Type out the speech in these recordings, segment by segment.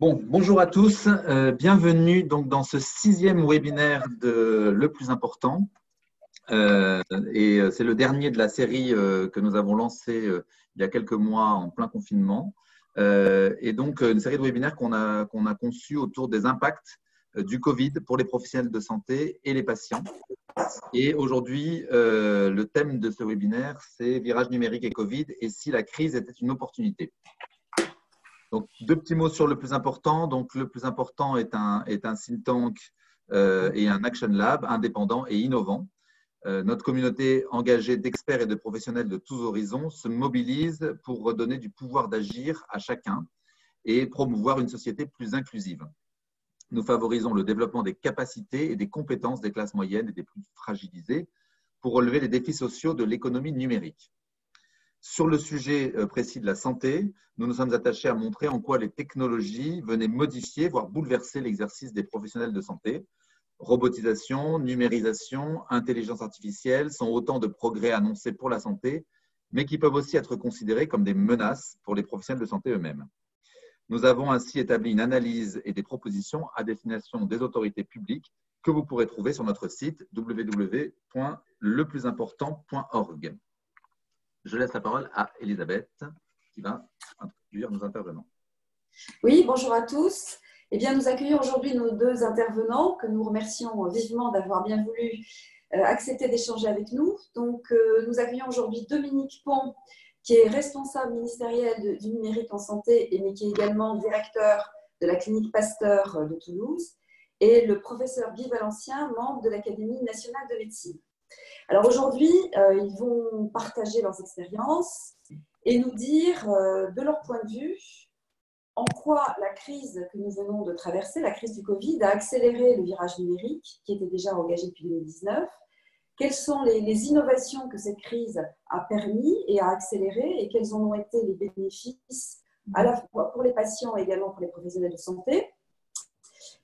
Bon, bonjour à tous, euh, bienvenue donc dans ce sixième webinaire de Le plus important. Euh, et euh, c'est le dernier de la série que nous avons lancé il y a quelques mois en plein confinement. et donc une série de webinaires qu'on a, qu'on autour des impacts du Covid pour les professionnels de santé et les patients. Et aujourd'hui, le thème de ce webinaire, c'est virage numérique et Covid et si la crise était une opportunité. Donc, deux petits mots sur le plus important. Donc, le plus important est un, think tank euh, et un action lab indépendant et innovant. Euh, notre communauté engagée d'experts et de professionnels de tous horizons se mobilise pour redonner du pouvoir d'agir à chacun et promouvoir une société plus inclusive. Nous favorisons le développement des capacités et des compétences des classes moyennes et des plus fragilisées pour relever les défis sociaux de l'économie numérique. Sur le sujet euh, précis de la santé, nous nous sommes attachés à montrer en quoi les technologies venaient modifier, voire bouleverser l'exercice des professionnels de santé. Robotisation, numérisation, intelligence artificielle sont autant de progrès annoncés pour la santé, mais qui peuvent aussi être considérés comme des menaces pour les professionnels de santé eux-mêmes. Nous avons ainsi établi une analyse et des propositions à destination des autorités publiques que vous pourrez trouver sur notre site www.leplusimportant.org. Je laisse la parole à Elisabeth qui va introduire nos intervenants. Oui, bonjour à tous. Eh bien, nous accueillons aujourd'hui nos deux intervenants que nous remercions vivement d'avoir bien voulu euh, accepter d'échanger avec nous. Donc, euh, nous accueillons aujourd'hui Dominique Pont, qui est responsable ministériel du numérique en santé, et mais qui est également directeur de la clinique Pasteur de Toulouse, et le professeur Guy Valencien, membre de l'Académie nationale de médecine. Alors aujourd'hui, euh, ils vont partager leurs expériences et nous dire euh, de leur point de vue en quoi la crise que nous venons de traverser, la crise du Covid, a accéléré le virage numérique qui était déjà engagé depuis 2019. Quelles sont les, innovations que cette crise a permis et a accéléré et quels en ont été les bénéfices à la fois pour les patients et également pour les professionnels de santé?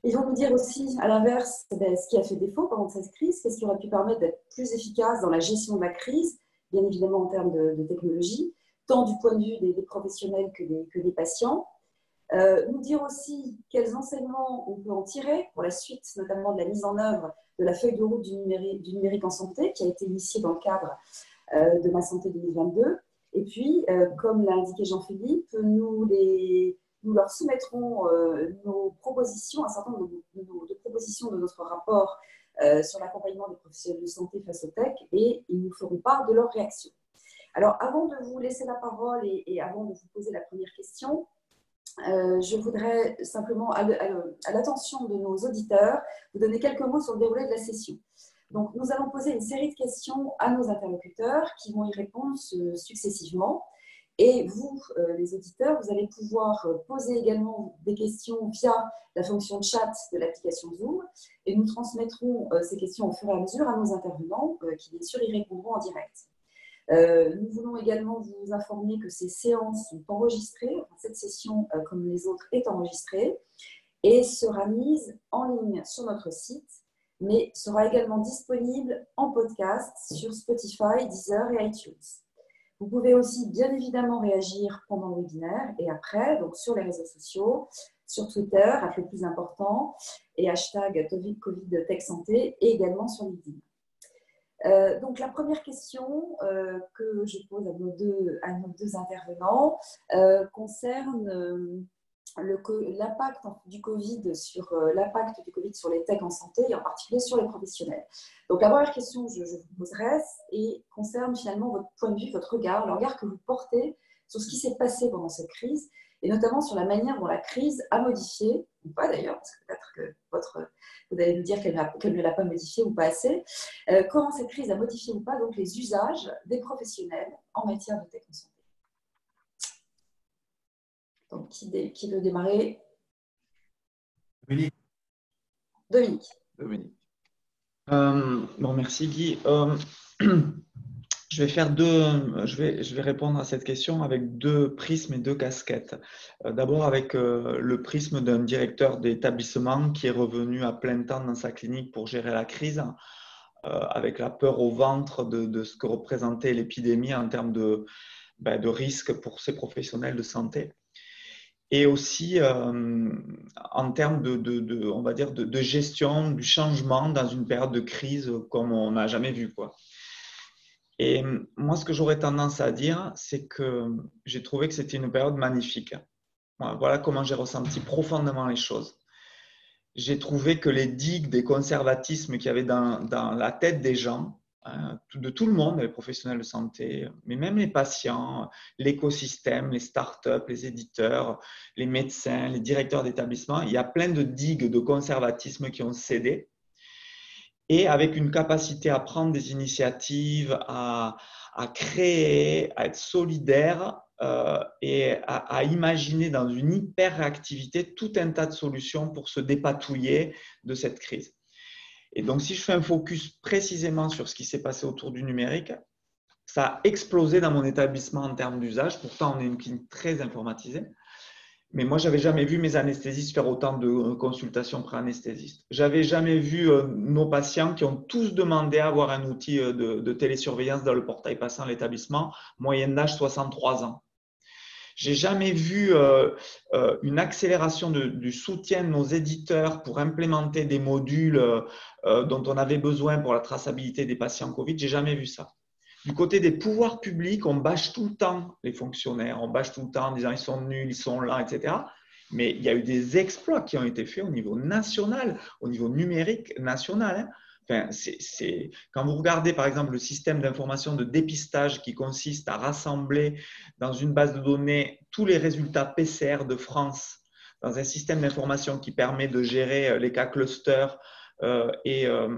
Ils vont nous dire aussi, à l'inverse, ben, ce qui a fait défaut pendant cette crise, qu'est-ce qui aurait pu permettre d'être plus efficace dans la gestion de la crise, bien évidemment en termes de, technologie, tant du point de vue des, professionnels que des, patients. Euh, nous dire aussi quels enseignements on peut en tirer pour la suite, notamment de la mise en œuvre de la feuille de route du numérique, du numérique en santé qui a été initiée dans le cadre euh, de Ma Santé 2022. Et puis, euh, comme l'a indiqué Jean-Philippe, nous les nous leur soumettrons euh, nos propositions, un certain nombre de, propositions de notre rapport euh, sur l'accompagnement des professionnels de santé face au tech et ils nous feront part de leurs réactions. Alors, avant de vous laisser la parole et, avant de vous poser la première question, euh, je voudrais simplement, à, l'attention de nos auditeurs, vous donner quelques mots sur le déroulé de la session. Donc, nous allons poser une série de questions à nos interlocuteurs qui vont y répondre successivement. Et vous, euh, les auditeurs, vous allez pouvoir euh, poser également des questions via la fonction chat de l'application Zoom et nous transmettrons euh, ces questions au fur et à mesure à nos intervenants qui, bien sûr, y répondront en direct. nous voulons également vous informer que ces séances sont enregistrées, cette session, comme les autres, est enregistrée et sera mise en ligne sur notre site, mais sera également disponible en podcast sur Spotify, Deezer et iTunes. Vous pouvez aussi bien évidemment réagir pendant le webinaire et après, donc sur les réseaux sociaux, sur Twitter, avec le plus important, et hashtag Covid et également sur LinkedIn. Euh, donc la première question euh, que je pose à nos deux, à nos deux intervenants euh, concerne l'impact du Covid sur euh, l'impact du Covid sur les techs en santé et en particulier sur les professionnels. Donc la première question que je, vous poserai et concerne finalement votre point de vue, votre regard, le regard que vous portez sur ce qui s'est passé pendant cette crise et notamment sur la manière dont la crise a modifié, ou pas d'ailleurs, parce que peut-être que vous allez nous dire qu'elle ne l'a pas modifié ou pas assez, euh, comment cette crise a modifié ou pas donc les usages des professionnels en matière de tech en santé. Donc, qui, veut démarrer? Dominique. Dominique. Dominique. Euh, bon, merci Guy. Euh, je vais faire deux, je vais, je vais répondre à cette question avec deux prismes et deux casquettes. Euh, d'abord avec le prisme d'un directeur d'établissement qui est revenu à plein temps dans sa clinique pour gérer la crise, avec la peur au ventre de, ce que représentait l'épidémie en termes de, ben, de risque pour ces professionnels de santé. Et aussi en termes de, on va dire, de, gestion du changement dans une période de crise comme on n'a jamais vu. Quoi. Et moi, ce que j'aurais tendance à dire, c'est que j'ai trouvé que c'était une période magnifique. Voilà comment j'ai ressenti profondément les choses. J'ai trouvé que les digues des conservatismes qu'il y avait dans, la tête des gens, de tout le monde, les professionnels de santé, mais même les patients, l'écosystème, les startups, les éditeurs, les médecins, les directeurs d'établissement, il y a plein de digues de conservatisme qui ont cédé et avec une capacité à prendre des initiatives, à, créer, à être solidaire euh, et à, imaginer dans une hyper-réactivité tout un tas de solutions pour se dépatouiller de cette crise. Et donc, si je fais un focus précisément sur ce qui s'est passé autour du numérique, ça a explosé dans mon établissement en termes d'usage. Pourtant, on est une clinique très informatisée. Mais moi, j'avais jamais vu mes anesthésistes faire autant de euh, consultations pré-anesthésistes. J'avais jamais vu euh, nos patients qui ont tous demandé à avoir un outil euh, de, télésurveillance dans le portail passant l'établissement, moyenne d'âge 63 ans. J'ai jamais vu une accélération du soutien de nos éditeurs pour implémenter des modules dont on avait besoin pour la traçabilité des patients Covid. J'ai jamais vu ça. Du côté des pouvoirs publics, on bâche tout le temps les fonctionnaires, on bâche tout le temps en disant ils sont nuls, ils sont là, etc. Mais il y a eu des exploits qui ont été faits au niveau national, au niveau numérique national. Hein. Quand vous regardez par exemple le système d'information de dépistage qui consiste à rassembler dans une base de données tous les résultats PCR de France, dans un système d'information qui permet de gérer euh, les cas clusters, euh, et euh,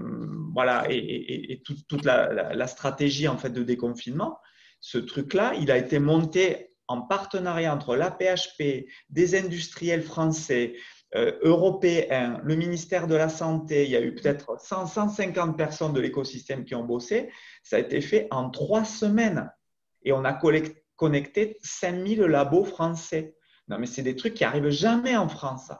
voilà et, toute, la, stratégie en fait de déconfinement. Ce truc-là, il a été monté en partenariat entre l'APHP, des industriels français, européens, le ministère de la Santé. Il y a eu peut-être 150 personnes de l'écosystème qui ont bossé. Ça a été fait en trois semaines et on a connecté 5000 labos français. Non, mais c'est des trucs qui arrivent jamais en France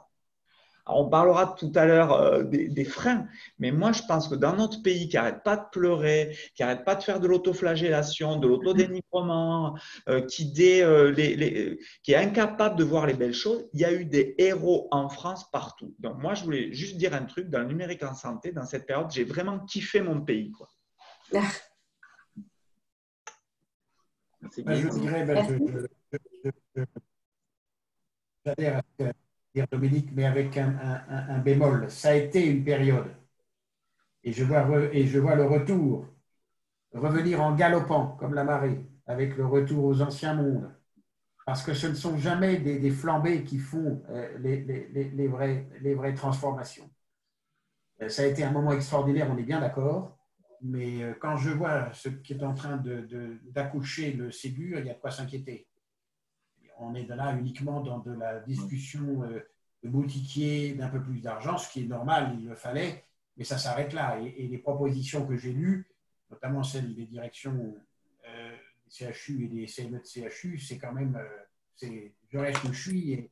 on parlera tout à l'heure euh, des, freins, mais moi je pense que dans notre pays qui n'arrête pas de pleurer, qui n'arrête pas de faire de l'autoflagellation, de l'autodénigrement, euh, qui, euh, qui est incapable de voir les belles choses, il y a eu des héros en France partout. Donc moi je voulais juste dire un truc, dans le numérique en santé, dans cette période, j'ai vraiment kiffé mon pays. Quoi. Merci. je dirais, je, Dominique, mais avec un, bémol. Ça a été une période. Et je, vois, le retour revenir en galopant comme la marée, avec le retour aux anciens mondes. Parce que ce ne sont jamais des, flambées qui font euh, les, les, vraies, les vraies transformations. Euh, ça a été un moment extraordinaire, on est bien d'accord. Mais euh, quand je vois ce qui est en train d'accoucher de, le Ségur, il y a de quoi s'inquiéter on est là uniquement dans de la discussion euh, de boutiquier, d'un peu plus d'argent, ce qui est normal, il le fallait, mais ça s'arrête là. Et, les propositions que j'ai lues, notamment celles des directions euh, des CHU et des CME de CHU, c'est quand même, euh, c'est je reste où je suis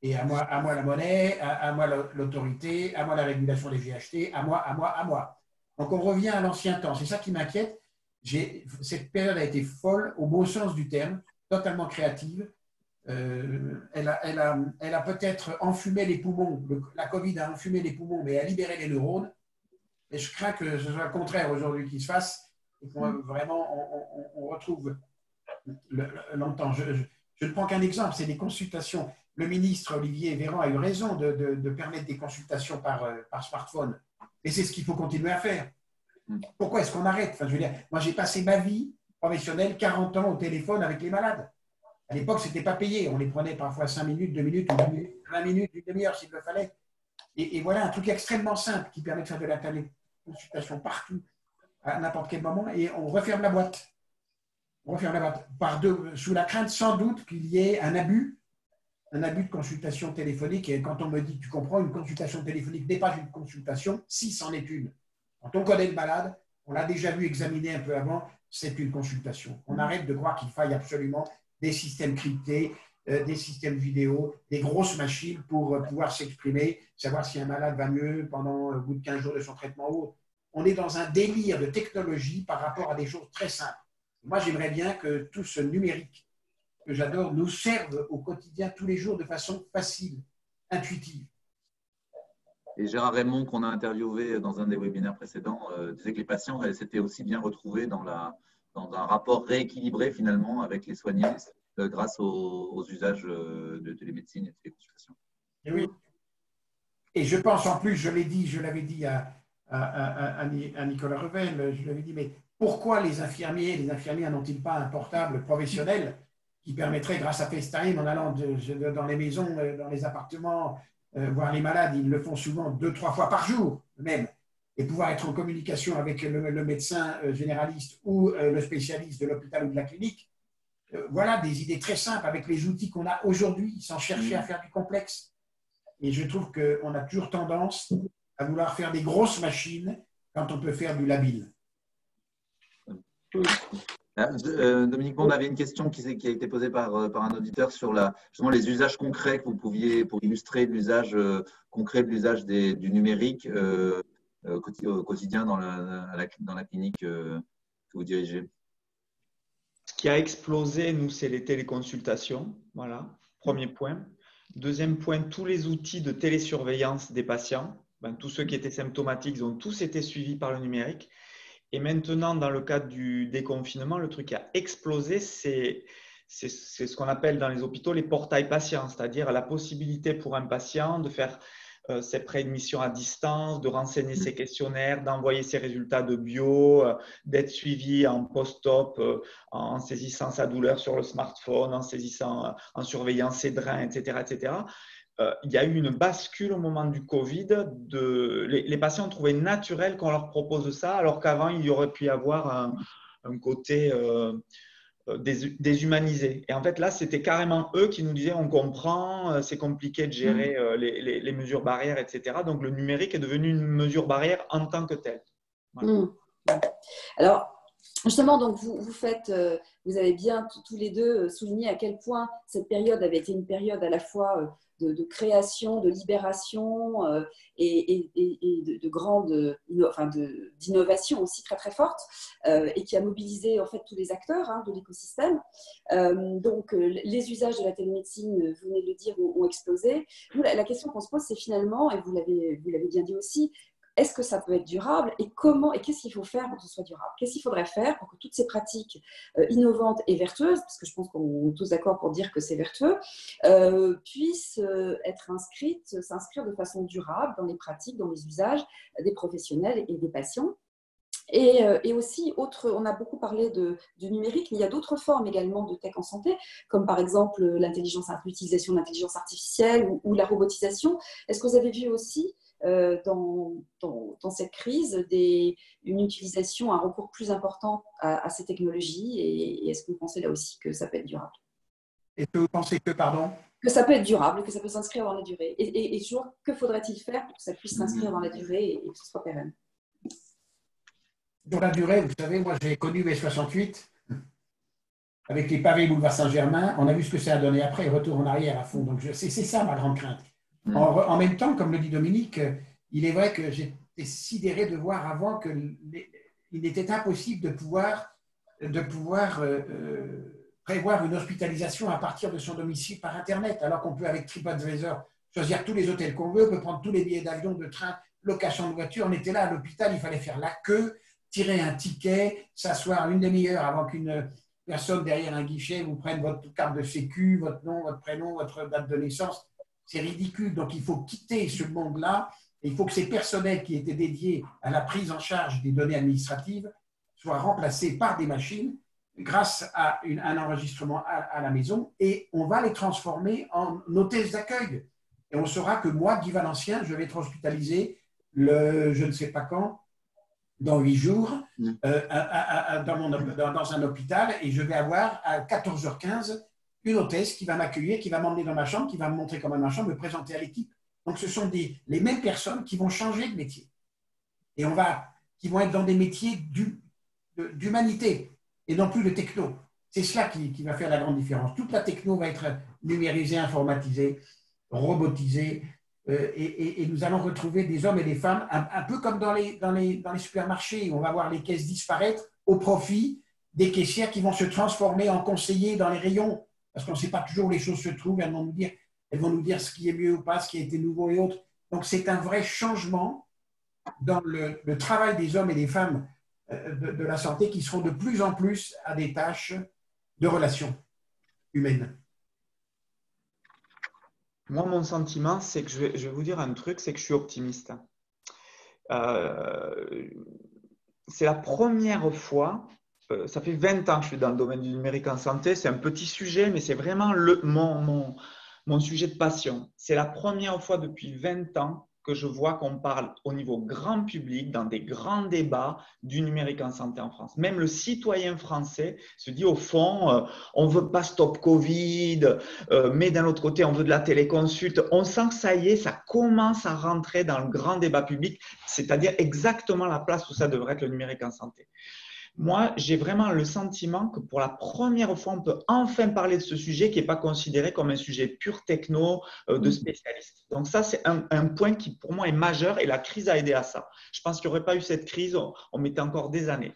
et, à, moi, à moi la monnaie, à, moi l'autorité, à moi la régulation des GHT, à moi, à moi, à moi. Donc on revient à l'ancien temps. C'est ça qui m'inquiète. Cette période a été folle, au bon sens du terme, totalement créative. Euh, elle a, elle a, elle a peut-être enfumé les poumons, la Covid a enfumé les poumons, mais a libéré les neurones. Et je crains que ce soit le contraire aujourd'hui qui se fasse et qu'on mm. vraiment on, retrouve longtemps. Je, je, ne prends qu'un exemple, c'est des consultations. Le ministre Olivier Véran a eu raison de, de, permettre des consultations par, euh, par smartphone. Et c'est ce qu'il faut continuer à faire. Mm. Pourquoi est-ce qu'on arrête? Enfin, je veux dire, Moi, j'ai passé ma vie professionnelle 40 ans au téléphone avec les malades. À l'époque, ce n'était pas payé. On les prenait parfois 5 minutes, 2 minutes, 20 minutes, une demi-heure s'il le fallait. Et, voilà un truc extrêmement simple qui permet de faire de la consultation partout, à n'importe quel moment, et on referme la boîte. On referme la boîte. Par deux, sous la crainte sans doute qu'il y ait un abus, un abus de consultation téléphonique. Et quand on me dit, tu comprends, une consultation téléphonique n'est pas une consultation, si c'en est une. Quand on connaît le malade, on l'a déjà vu examiner un peu avant, c'est une consultation. On arrête de croire qu'il faille absolument des systèmes cryptés, euh, des systèmes vidéo, des grosses machines pour euh, pouvoir s'exprimer, savoir si un malade va mieux pendant le bout de 15 jours de son traitement ou autre. On est dans un délire de technologie par rapport à des choses très simples. Moi, j'aimerais bien que tout ce numérique que j'adore, nous servent au quotidien tous les jours de façon facile, intuitive. Et Gérard Raymond, qu'on a interviewé dans un des webinaires précédents, euh, disait que les patients s'étaient aussi bien retrouvés dans, la, dans, un rapport rééquilibré finalement avec les soignants euh, grâce aux, usages euh, de télémédecine et de téléconsultation. Et oui. Et je pense en plus, je l'ai dit, je l'avais dit à, à, à, Nicolas Revel, je lui avais dit, mais pourquoi les infirmiers, les infirmières n'ont-ils pas un portable professionnel qui permettrait, grâce à FaceTime, en allant dans les maisons, euh, dans les appartements, voir les malades, ils le font souvent deux, trois fois par jour même, et pouvoir être en communication avec le, médecin euh, généraliste ou le spécialiste de l'hôpital ou de la clinique. voilà des idées très simples avec les outils qu'on a aujourd'hui, sans chercher à faire du complexe. Et je trouve qu'on a toujours tendance à vouloir faire des grosses machines quand on peut faire du labile. Ah, euh, Dominique, on avait une question qui, a été posée par, euh, un auditeur sur les usages concrets que vous pouviez, pour illustrer l'usage euh, concret de l'usage du numérique au quotidien dans la, dans la clinique que vous dirigez. Ce qui a explosé, nous, c'est les téléconsultations. Voilà, premier point. Deuxième point, tous les outils de télésurveillance des patients. Ben, tous ceux qui étaient symptomatiques ont tous été suivis par le numérique. Et maintenant, dans le cadre du déconfinement, le truc qui a explosé, c'est ce qu'on appelle dans les hôpitaux les portails patients, c'est-à-dire la possibilité pour un patient de faire euh, ses préadmissions à distance, de renseigner ses questionnaires, d'envoyer ses résultats de bio, euh, d'être suivi en post-op, euh, en saisissant sa douleur sur le smartphone, en saisissant, en surveillant ses drains, etc., etc. Euh, il y a eu une bascule au moment du Covid. De, les, patients ont trouvé naturel qu'on leur propose ça, alors qu'avant, il y aurait pu y avoir un, côté euh, euh, déshumanisé. Et en fait, là, c'était carrément eux qui nous disaient on comprend, c'est compliqué de gérer mmh. les, mesures barrières, etc. Donc, le numérique est devenu une mesure barrière en tant que telle. Mmh. Alors, Justement, donc vous, vous faites, vous avez bien tous les deux souligné à quel point cette période avait été une période à la fois de, création, de libération euh, et, de, de, enfin d'innovation aussi très très forte euh, et qui a mobilisé en fait tous les acteurs hein, de l'écosystème. Euh, donc les usages de la télémédecine, vous venez de le dire, ont, explosé. la, la question qu'on se pose, c'est finalement, et vous l'avez bien dit aussi, est-ce que ça peut être durable et comment et qu'est-ce qu'il faut faire pour que ce soit durable? Qu'est-ce qu'il faudrait faire pour que toutes ces pratiques euh, innovantes et vertueuses, parce que je pense qu'on est tous d'accord pour dire que c'est vertueux, euh, puissent euh, être inscrites, s'inscrire de façon durable dans les pratiques, dans les usages des professionnels et des patients? Et, aussi, autre, on a beaucoup parlé de, du numérique, mais il y a d'autres formes également de tech en santé, comme par exemple l'utilisation de l'intelligence artificielle ou, la robotisation. Est-ce que vous avez vu aussi euh, dans, dans, cette crise des, une utilisation, un recours plus important à, ces technologies et, est-ce que vous pensez là aussi que ça peut être durable? Est-ce que vous pensez que, pardon? Que ça peut être durable, que ça peut s'inscrire dans la durée. Et, et toujours, que faudrait-il faire pour que ça puisse s'inscrire dans la durée et, que ce soit pérenne? Dans la durée, vous savez, moi j'ai connu mes 68 avec les pavés boulevard Saint-Germain. On a vu ce que ça a donné après, retour en arrière à fond. Donc c'est ça ma grande crainte. Mm. En, même temps, comme le dit Dominique, il est vrai que j'étais sidéré de voir avant qu'il était impossible de pouvoir, de pouvoir euh, euh, prévoir une hospitalisation à partir de son domicile par Internet, alors qu'on peut avec TripAdvisor choisir tous les hôtels qu'on veut, on peut prendre tous les billets d'avion, de train, location de voiture. On était là à l'hôpital, il fallait faire la queue, tirer un ticket, s'asseoir une demi-heure avant qu'une personne derrière un guichet vous prenne votre carte de sécu, votre nom, votre prénom, votre date de naissance. C'est ridicule. Donc, il faut quitter ce monde-là. Il faut que ces personnels qui étaient dédiés à la prise en charge des données administratives soient remplacés par des machines grâce à un enregistrement à, la maison et on va les transformer en hôtesses d'accueil. Et on saura que moi, Guy Valencien, je vais être hospitalisé le je ne sais pas quand, dans huit jours, mmh. euh, dans, dans, un hôpital et je vais avoir à 14h15 une hôtesse qui va m'accueillir, qui va m'emmener dans ma chambre, qui va me montrer comment ma chambre, me présenter à l'équipe. Donc, ce sont les mêmes personnes qui vont changer de métier. Et on va, qui vont être dans des métiers d'humanité et non plus de techno. C'est cela qui, va faire la grande différence. Toute la techno va être numérisée, informatisée, robotisée. Euh, et, nous allons retrouver des hommes et des femmes, un, peu comme dans les, dans, les, supermarchés, on va voir les caisses disparaître au profit des caissières qui vont se transformer en conseillers dans les rayons parce qu'on ne sait pas toujours où les choses se trouvent. Elles vont nous dire, elles vont nous dire ce qui est mieux ou pas, ce qui a été nouveau et autres. Donc c'est un vrai changement dans le, travail des hommes et des femmes euh, de, la santé qui seront de plus en plus à des tâches de relations humaines. Moi, mon sentiment, c'est que je vais, vous dire un truc, c'est que je suis optimiste. Euh, c'est la première fois, ça fait 20 ans que je suis dans le domaine du numérique en santé, c'est un petit sujet, mais c'est vraiment le, mon, mon, mon sujet de passion. C'est la première fois depuis 20 ans que je vois qu'on parle au niveau grand public, dans des grands débats du numérique en santé en France. Même le citoyen français se dit au fond, euh, on veut pas stop Covid, euh, mais d'un autre côté, on veut de la téléconsulte. On sent que ça y est, ça commence à rentrer dans le grand débat public, c'est-à-dire exactement la place où ça devrait être le numérique en santé moi, j'ai vraiment le sentiment que pour la première fois, on peut enfin parler de ce sujet qui n'est pas considéré comme un sujet pur techno euh, de mm. spécialiste. Donc ça, c'est un, point qui pour moi est majeur et la crise a aidé à ça. Je pense qu'il n'y aurait pas eu cette crise, on, mettait encore des années.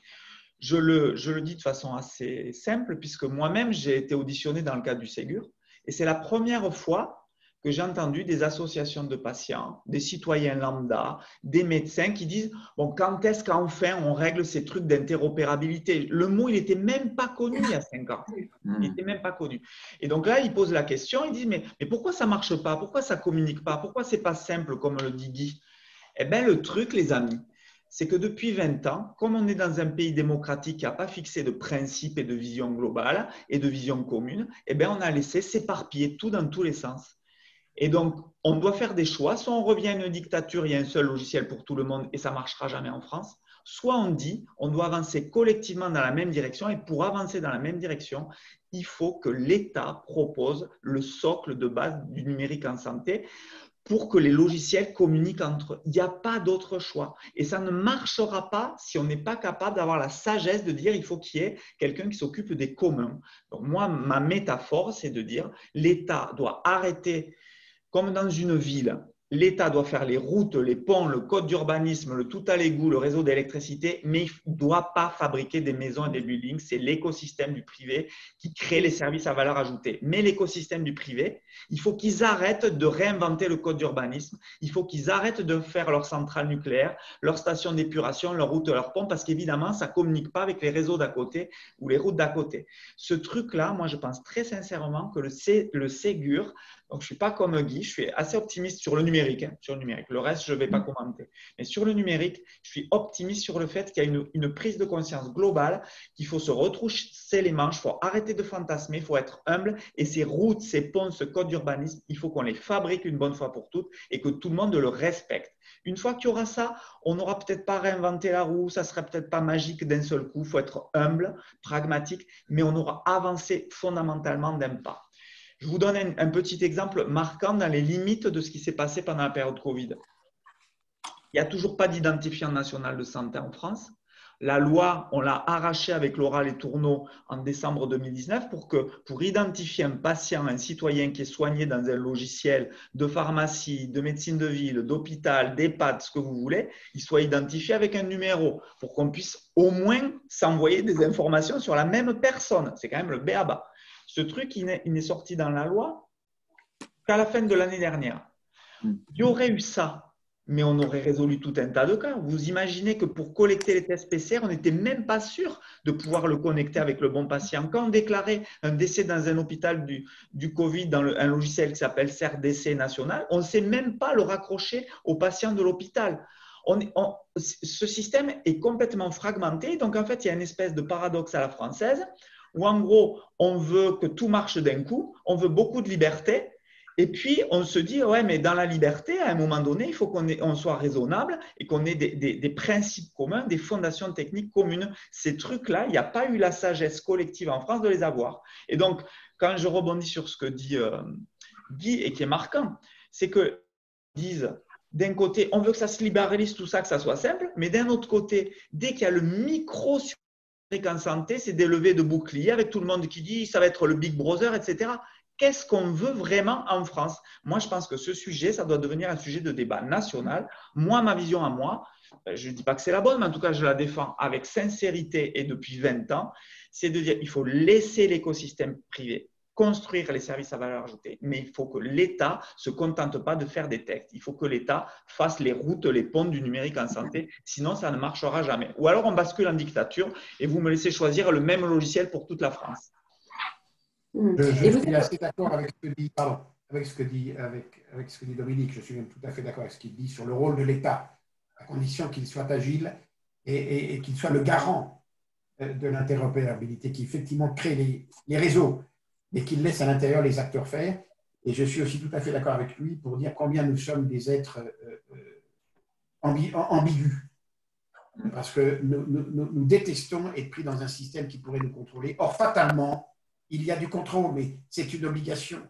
Je le, je le dis de façon assez simple puisque moi-même, j'ai été auditionné dans le cadre du Ségur et c'est la première fois que j'ai entendu des associations de patients, des citoyens lambda, des médecins qui disent bon, quand est-ce qu'enfin on règle ces trucs d'interopérabilité? Le mot, il n'était même pas connu il y a cinq ans. Il n'était même pas connu. Et donc là, ils posent la question ils disent mais, mais pourquoi ça ne marche pas? Pourquoi ça ne communique pas? Pourquoi ce n'est pas simple comme le dit Guy? Eh bien, le truc, les amis, c'est que depuis 20 ans, comme on est dans un pays démocratique qui n'a pas fixé de principes et de vision globale et de vision commune, eh bien, on a laissé s'éparpiller tout dans tous les sens. Et donc, on doit faire des choix. Soit on revient à une dictature, il y a un seul logiciel pour tout le monde et ça ne marchera jamais en France. Soit on dit, on doit avancer collectivement dans la même direction et pour avancer dans la même direction, il faut que l'État propose le socle de base du numérique en santé pour que les logiciels communiquent entre eux. Il n'y a pas d'autre choix. Et ça ne marchera pas si on n'est pas capable d'avoir la sagesse de dire il faut qu'il y ait quelqu'un qui s'occupe des communs. Donc moi, ma métaphore, c'est de dire l'État doit arrêter comme dans une ville, l'État doit faire les routes, les ponts, le code d'urbanisme, le tout à l'égout, le réseau d'électricité, mais il ne doit pas fabriquer des maisons et des buildings. C'est l'écosystème du privé qui crée les services à valeur ajoutée. Mais l'écosystème du privé, il faut qu'ils arrêtent de réinventer le code d'urbanisme. Il faut qu'ils arrêtent de faire leurs centrales nucléaires, leurs stations d'épuration, leurs routes, leurs ponts, parce qu'évidemment, ça ne communique pas avec les réseaux d'à côté ou les routes d'à côté. Ce truc-là, moi, je pense très sincèrement que le, le Ségur donc, je ne suis pas comme Guy, je suis assez optimiste sur le numérique. Hein, sur le numérique. Le reste, je ne vais pas mm. commenter. Mais sur le numérique, je suis optimiste sur le fait qu'il y a une, une, prise de conscience globale, qu'il faut se retrousser les manches, il faut arrêter de fantasmer, il faut être humble. Et ces routes, ces ponts, ce code d'urbanisme, il faut qu'on les fabrique une bonne fois pour toutes et que tout le monde le respecte. Une fois qu'il y aura ça, on n'aura peut-être pas réinventé la roue, ça ne serait peut-être pas magique d'un seul coup. Il faut être humble, pragmatique, mais on aura avancé fondamentalement d'un pas. Je vous donne un, petit exemple marquant dans les limites de ce qui s'est passé pendant la période Covid. Il n'y a toujours pas d'identifiant national de santé en France. La loi, on l'a arrachée avec l'oral et tourneau en décembre 2019 pour que, pour identifier un patient, un citoyen qui est soigné dans un logiciel de pharmacie, de médecine de ville, d'hôpital, d'EHPAD, ce que vous voulez, il soit identifié avec un numéro pour qu'on puisse au moins s'envoyer des informations sur la même personne. C'est quand même le BABA. Ce truc, il n'est sorti dans la loi qu'à la fin de l'année dernière. Il y aurait eu ça, mais on aurait résolu tout un tas de cas. Vous imaginez que pour collecter les tests PCR, on n'était même pas sûr de pouvoir le connecter avec le bon patient. Quand on déclarait un décès dans un hôpital du, du Covid dans un logiciel qui s'appelle CERDC national, on ne sait même pas le raccrocher au patient de l'hôpital. ce système est complètement fragmenté. Donc, en fait, il y a une espèce de paradoxe à la française où en gros, on veut que tout marche d'un coup, on veut beaucoup de liberté, et puis on se dit, ouais, mais dans la liberté, à un moment donné, il faut qu'on soit raisonnable et qu'on ait des, principes communs, des fondations techniques communes. Ces trucs-là, il n'y a pas eu la sagesse collective en France de les avoir. Et donc, quand je rebondis sur ce que dit euh, Guy et qui est marquant, c'est que disent d'un côté, on veut que ça se libéralise tout ça, que ça soit simple, mais d'un autre côté, dès qu'il y a le micro en santé, c'est des levées de boucliers avec tout le monde qui dit ça va être le Big Brother, etc. Qu'est-ce qu'on veut vraiment en France? Moi, je pense que ce sujet, ça doit devenir un sujet de débat national. Moi, ma vision à moi, ben, je ne dis pas que c'est la bonne, mais en tout cas, je la défends avec sincérité et depuis 20 ans, c'est de dire il faut laisser l'écosystème privé construire les services à valeur ajoutée, mais il faut que l'État ne se contente pas de faire des textes. Il faut que l'État fasse les routes, les ponts du numérique en santé, sinon ça ne marchera jamais. Ou alors on bascule en dictature et vous me laissez choisir le même logiciel pour toute la France. Je, suis assez d'accord avec ce que dit, avec ce que dit, avec, avec ce que dit Dominique. Je suis même tout à fait d'accord avec ce qu'il dit sur le rôle de l'État, à condition qu'il soit agile et, qu'il soit le garant euh, de l'interopérabilité, qui effectivement crée les, les réseaux, mais qu'il laisse à l'intérieur les acteurs faire. Et je suis aussi tout à fait d'accord avec lui pour dire combien nous sommes des êtres euh, euh, ambigus. Parce que nous, détestons être pris dans un système qui pourrait nous contrôler. Or, fatalement, il y a du contrôle, mais c'est une obligation.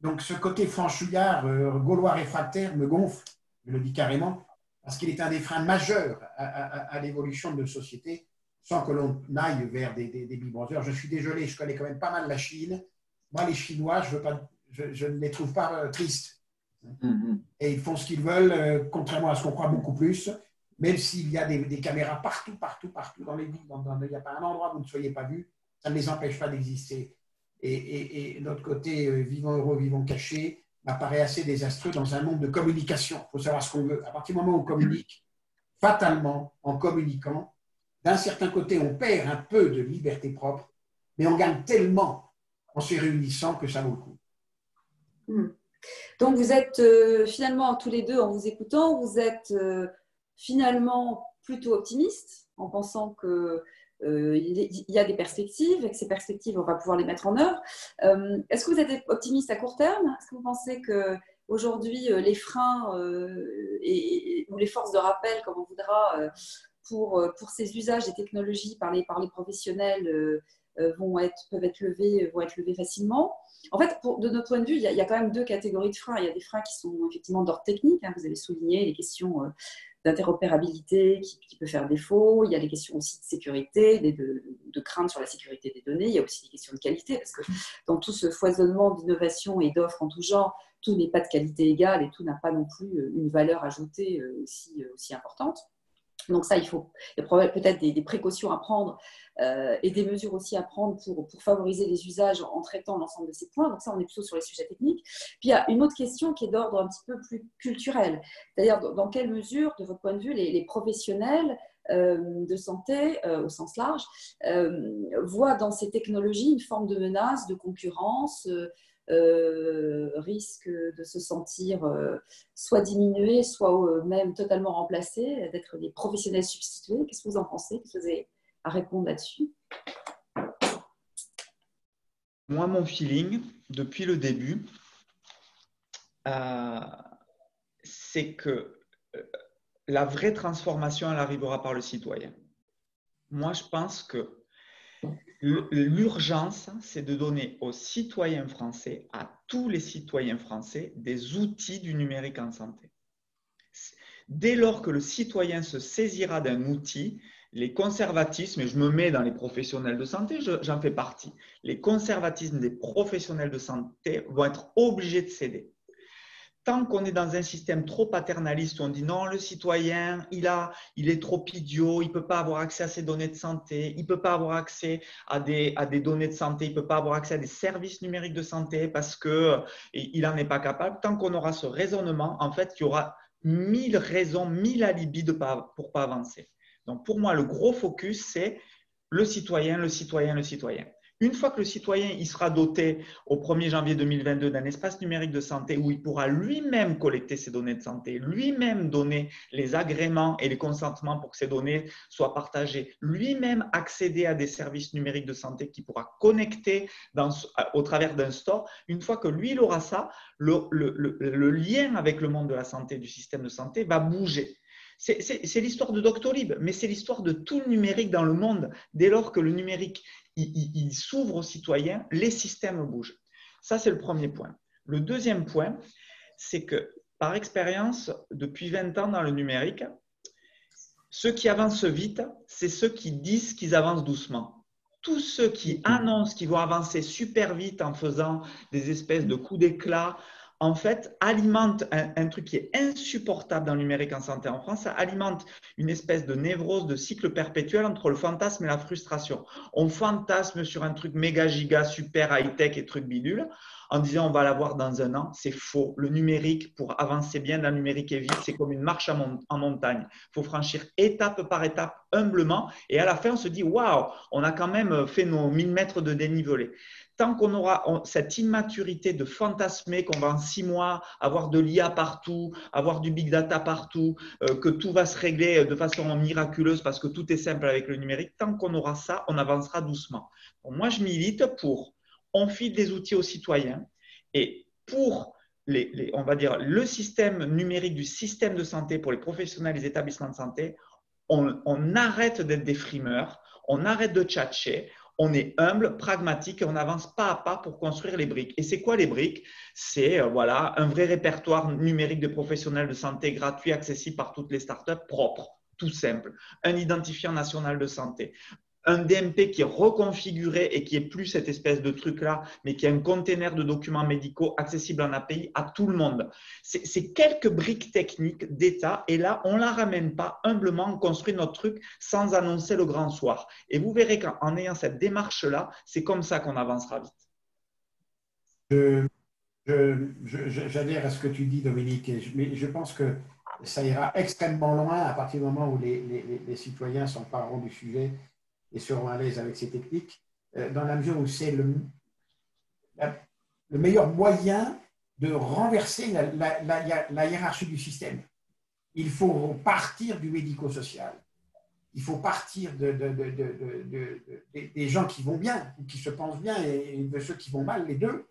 Donc ce côté franchouillard, euh, gaulois réfractaire me gonfle, je le dis carrément, parce qu'il est un des freins majeurs à, l'évolution de nos sociétés, sans que l'on aille vers des, des, des Je suis désolé, je connais quand même pas mal la Chine. Moi, les Chinois, je, veux pas, je, ne les trouve pas euh, tristes. Mm-hmm. Et ils font ce qu'ils veulent, euh, contrairement à ce qu'on croit beaucoup plus, même s'il y a des, caméras partout, partout, partout dans les villes. il n'y a pas un endroit où vous ne soyez pas vu, ça ne les empêche pas d'exister et, notre côté euh, vivant heureux, vivant caché m'apparaît assez désastreux dans un monde de communication. Il faut savoir ce qu'on veut. À partir du moment où on communique, fatalement, en communiquant, d'un certain côté, on perd un peu de liberté propre, mais on gagne tellement en se réunissant que ça vaut le coup. Hmm. Donc vous êtes euh, finalement tous les deux, en vous écoutant, vous êtes euh, finalement plutôt optimiste en pensant que euh, il y a des perspectives, et que ces perspectives, on va pouvoir les mettre en œuvre. Euh, est-ce que vous êtes optimiste à court terme? Est-ce que vous pensez que aujourd'hui les freins ou les forces de rappel, comme on voudra, pour, ces usages des technologies par les professionnels vont être, peuvent être levés, levés facilement. En fait, de notre point de vue, il y, a, quand même deux catégories de freins. Il y a des freins qui sont effectivement d'ordre technique. Hein, vous avez souligné les questions d'interopérabilité qui, peut faire défaut. Il y a les questions aussi de sécurité, de, de, crainte sur la sécurité des données. Il y a aussi des questions de qualité, parce que dans tout ce foisonnement d'innovation et d'offres en tout genre, tout n'est pas de qualité égale et tout n'a pas non plus une valeur ajoutée euh, euh, aussi importante. Donc ça, il faut peut-être des, précautions à prendre euh, et des mesures aussi à prendre pour, pour favoriser les usages en traitant l'ensemble de ces points. Donc ça, on est plutôt sur les sujets techniques. Puis il y a une autre question qui est d'ordre un petit peu plus culturel. C'est-à-dire dans quelle mesure, de votre point de vue, les, professionnels euh, de santé, euh, au sens large, voient dans ces technologies une forme de menace, de concurrence euh, risque de se sentir euh, soit diminué, soit euh, même totalement remplacé, d'être des professionnels substitués. Qu'est-ce que vous en pensez? Qu'est-ce que vous avez à répondre là-dessus? Moi, mon feeling, depuis le début, c'est que la vraie transformation, elle arrivera par le citoyen. Moi, je pense que L'urgence, c'est de donner aux citoyens français, à tous les citoyens français, des outils du numérique en santé. Dès lors que le citoyen se saisira d'un outil, les conservatismes, et je me mets dans les professionnels de santé, j'en fais partie, les conservatismes des professionnels de santé vont être obligés de céder tant qu'on est dans un système trop paternaliste où on dit non, le citoyen, il, a, il est trop idiot, il ne peut pas avoir accès à ses données de santé, il ne peut pas avoir accès à des, à des données de santé, il ne peut pas avoir accès à des services numériques de santé parce qu'il n'en est pas capable. Tant qu'on aura ce raisonnement, en fait, il y aura mille raisons, mille alibis de pas, pour ne pas avancer. Donc pour moi, le gros focus, c'est le citoyen, le citoyen, le citoyen. Une fois que le citoyen il sera doté au 1er janvier 2022 d'un espace numérique de santé où il pourra lui-même collecter ses données de santé, lui-même donner les agréments et les consentements pour que ces données soient partagées, lui-même accéder à des services numériques de santé qu'il pourra connecter au travers d'un store, une fois que lui, aura ça, le, le lien avec le monde de la santé, du système de santé va bouger. C'est l'histoire de Doctolib, mais c'est l'histoire de tout le numérique dans le monde. Dès lors que le numérique il, s'ouvre aux citoyens, les systèmes bougent. Ça, c'est le premier point. Le deuxième point, c'est que par expérience, depuis 20 ans dans le numérique, ceux qui avancent vite, c'est ceux qui disent qu'ils avancent doucement. Tous ceux qui annoncent qu'ils vont avancer super vite en faisant des espèces de coups d'éclat, en fait, alimente un, truc qui est insupportable dans le numérique en santé en France. Ça alimente une espèce de névrose, de cycle perpétuel entre le fantasme et la frustration. On fantasme sur un truc méga giga, super high-tech et truc bidule en disant on va l'avoir dans un an. C'est faux. Le numérique, pour avancer bien dans le numérique et vite, c'est comme une marche en montagne. Il faut franchir étape par étape, humblement. Et à la fin, on se dit waouh, on a quand même fait nos 1000 mètres de dénivelé tant qu'on aura cette immaturité de fantasmer qu'on va en six mois avoir de l'IA partout, avoir du big data partout, euh, que tout va se régler de façon miraculeuse parce que tout est simple avec le numérique, tant qu'on aura ça, on avancera doucement. moi, je milite pour, on file des outils aux citoyens et pour les, on va dire, le système numérique du système de santé pour les professionnels, les établissements de santé, on, on arrête d'être des frimeurs, on arrête de tchatcher, on est humble, pragmatique et on avance pas à pas pour construire les briques. Et c'est quoi les briques? C'est euh, voilà un vrai répertoire numérique de professionnels de santé gratuit, accessible par toutes les startups, propre, tout simple. Un identifiant national de santé, un DMP qui est reconfiguré et qui est plus cette espèce de truc-là, mais qui est un container de documents médicaux accessible en API à tout le monde. C'est quelques briques techniques d'État et là, on ne la ramène pas humblement, on construit notre truc sans annoncer le grand soir. Et vous verrez qu'en ayant cette démarche-là, c'est comme ça qu'on avancera vite. J'adhère à ce que tu dis, Dominique, mais je pense que ça ira extrêmement loin à partir du moment où les, les, les citoyens s'empareront du sujet et seront à l'aise avec ces techniques, euh, dans la mesure où c'est le, le meilleur moyen de renverser la, hiérarchie du système. Il faut partir du médico-social. Il faut partir de, des gens qui vont bien, ou qui se pensent bien, et de ceux qui vont mal, les deux.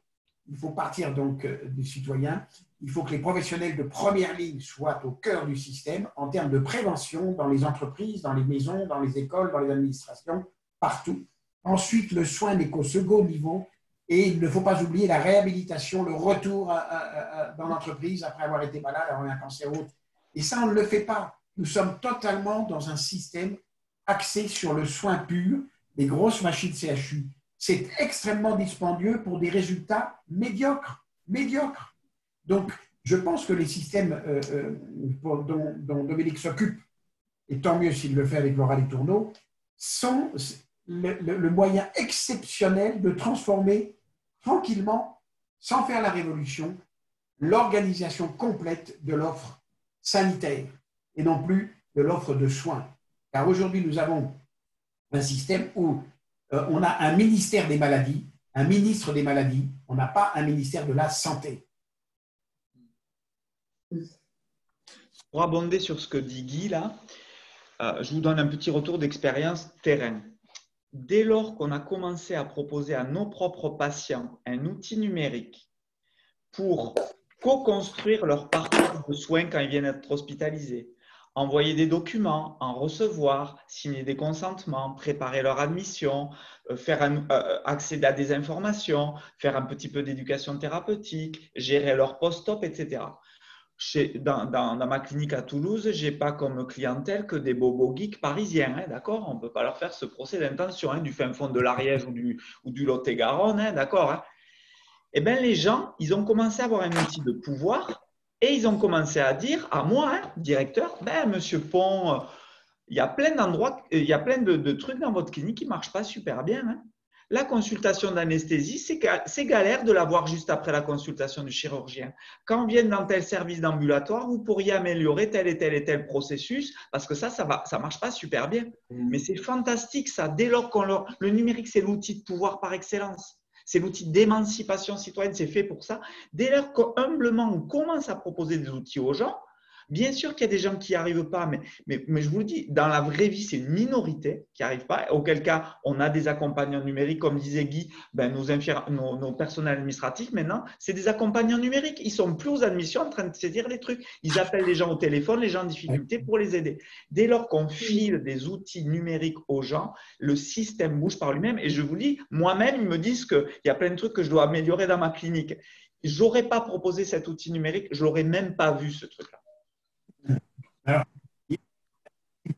Il faut partir donc euh, du citoyen. Il faut que les professionnels de première ligne soient au cœur du système en termes de prévention dans les entreprises, dans les maisons, dans les écoles, dans les administrations, partout. Ensuite, le soin n'est qu'au second niveau. Et il ne faut pas oublier la réhabilitation, le retour dans l'entreprise après avoir été malade, avoir un cancer autre. Et ça, on ne le fait pas. Nous sommes totalement dans un système axé sur le soin pur, des grosses machines CHU c'est extrêmement dispendieux pour des résultats médiocres. médiocres. Donc, je pense que les systèmes euh, euh, dont, Dominique s'occupe, et tant mieux s'il le fait avec Laura Tourneaux, sont le, moyen exceptionnel de transformer tranquillement, sans faire la révolution, l'organisation complète de l'offre sanitaire et non plus de l'offre de soins. Car aujourd'hui, nous avons un système où euh, on a un ministère des maladies, un ministre des maladies, on n'a pas un ministère de la santé. Pour abonder sur ce que dit Guy là, euh, je vous donne un petit retour d'expérience terrain. Dès lors qu'on a commencé à proposer à nos propres patients un outil numérique pour co-construire leur parcours de soins quand ils viennent être hospitalisés, envoyer des documents, en recevoir, signer des consentements, préparer leur admission, euh, faire euh, accéder à des informations, faire un petit peu d'éducation thérapeutique, gérer leur post-op, etc. dans, ma clinique à Toulouse, je n'ai pas comme clientèle que des bobos geeks parisiens, hein, d'accord? On ne peut pas leur faire ce procès d'intention hein, du fin fond de l'Ariège ou du, Lot-et-Garonne, hein, d'accord Eh bien, les gens, ils ont commencé à avoir un outil de pouvoir et ils ont commencé à dire à moi, directeur, ben, monsieur Pont, euh, il y a plein d'endroits, il y a plein de, trucs dans votre clinique qui ne marchent pas super bien. La consultation d'anesthésie, c'est galère de l'avoir juste après la consultation du chirurgien. Quand on vient dans tel service d'ambulatoire, vous pourriez améliorer tel et tel et tel processus parce que ça, ça ne ça marche pas super bien. Mmh. Mais c'est fantastique ça. Dès lors qu'on le numérique, c'est l'outil de pouvoir par excellence. C'est l'outil d'émancipation citoyenne, c'est fait pour ça. Dès lors qu'humblement on commence à proposer des outils aux gens, Bien sûr qu'il y a des gens qui n'y arrivent pas, mais, je vous le dis, dans la vraie vie, c'est une minorité qui n'y arrive pas. Auquel cas, on a des accompagnants numériques, comme disait Guy, ben, nos, personnels administratifs, maintenant, c'est des accompagnants numériques. Ils sont plus aux admissions en train de saisir les trucs. Ils appellent les gens au téléphone, les gens en difficulté pour les aider. Dès lors qu'on file des outils numériques aux gens, le système bouge par lui-même. Et je vous dis, moi-même, ils me disent qu'il y a plein de trucs que je dois améliorer dans ma clinique. J'aurais pas proposé cet outil numérique, je l'aurais même pas vu ce truc-là. Alors,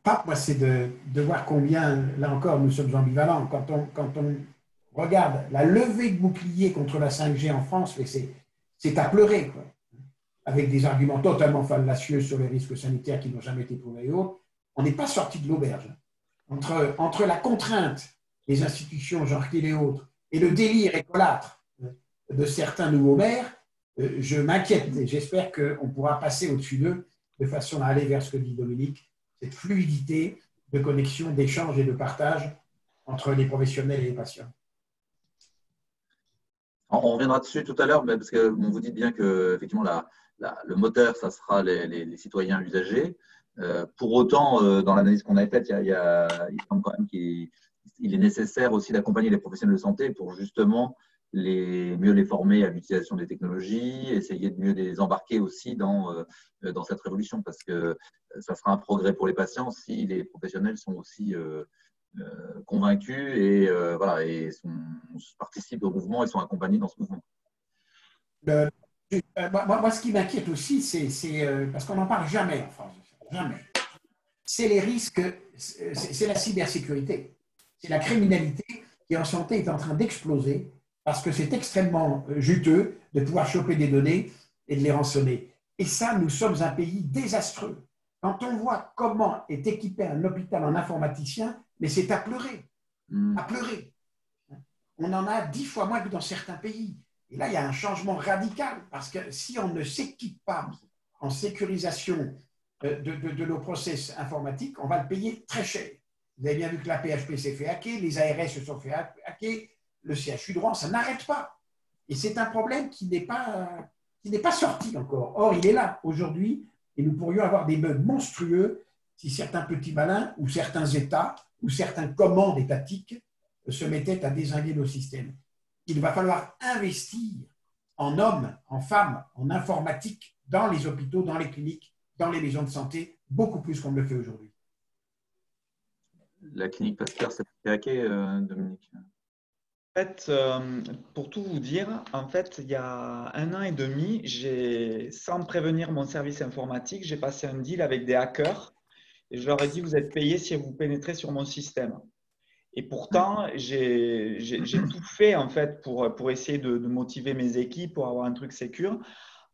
pas, moi, c'est de, voir combien, là encore, nous sommes ambivalents. Quand on, quand on regarde la levée de bouclier contre la 5G en France, c'est à pleurer, avec des arguments totalement fallacieux sur les risques sanitaires qui n'ont jamais été prouvés. On n'est pas sorti de l'auberge. Entre, entre la contrainte des institutions, genre qu'il et autres, et le délire écolâtre de certains nouveaux maires, euh, je m'inquiète et j'espère qu'on pourra passer au-dessus d'eux de façon à aller vers ce que dit Dominique, cette fluidité de connexion, d'échange et de partage entre les professionnels et les patients. On reviendra dessus tout à l'heure, parce que vous dites bien que effectivement le moteur, ça sera les, citoyens usagers. Euh, pour autant, euh, dans l'analyse qu'on a faite, il, y a, il semble quand même qu'il est nécessaire aussi d'accompagner les professionnels de santé pour justement mieux les former à l'utilisation des technologies, essayer de mieux les embarquer aussi dans, euh, dans cette révolution, parce que ça sera un progrès pour les patients si les professionnels sont aussi euh, euh, convaincus et, voilà, et sont, participent au mouvement et sont accompagnés dans ce mouvement. moi, ce qui m'inquiète aussi, c'est parce qu'on n'en parle jamais en France, jamais. C'est les risques, c'est la cybersécurité, c'est la criminalité qui en santé est en train d'exploser parce que c'est extrêmement euh, juteux de pouvoir choper des données et de les rançonner. Et ça, nous sommes un pays désastreux. Quand on voit comment est équipé un hôpital en informaticien, mais c'est à pleurer, hmm. à pleurer. On en a dix fois moins que dans certains pays. Et là, il y a un changement radical, parce que si on ne s'équipe pas en sécurisation euh, de, de, nos process informatiques, on va le payer très cher. Vous avez bien vu que la PHP s'est fait hacker, les ARS se sont fait hacker, le CHU de Rouen, ça n'arrête pas. Et c'est un problème qui n'est pas, qui n'est pas sorti encore. Or, il est là aujourd'hui et nous pourrions avoir des bugs monstrueux si certains petits malins ou certains États ou certains commandes étatiques se mettaient à désinguer nos systèmes. Il va falloir investir en hommes, en femmes, en informatique, dans les hôpitaux, dans les cliniques, dans les maisons de santé, beaucoup plus qu'on ne le fait aujourd'hui. La clinique Pasteur s'est fait euh, Dominique? Fait, euh, pour tout vous dire, en fait, il y a un an et demi, j'ai, sans prévenir mon service informatique, j'ai passé un deal avec des hackers et je leur ai dit vous êtes payés si vous pénétrez sur mon système. Et pourtant, j'ai, tout fait en fait pour, pour essayer de, de, motiver mes équipes pour avoir un truc sécure.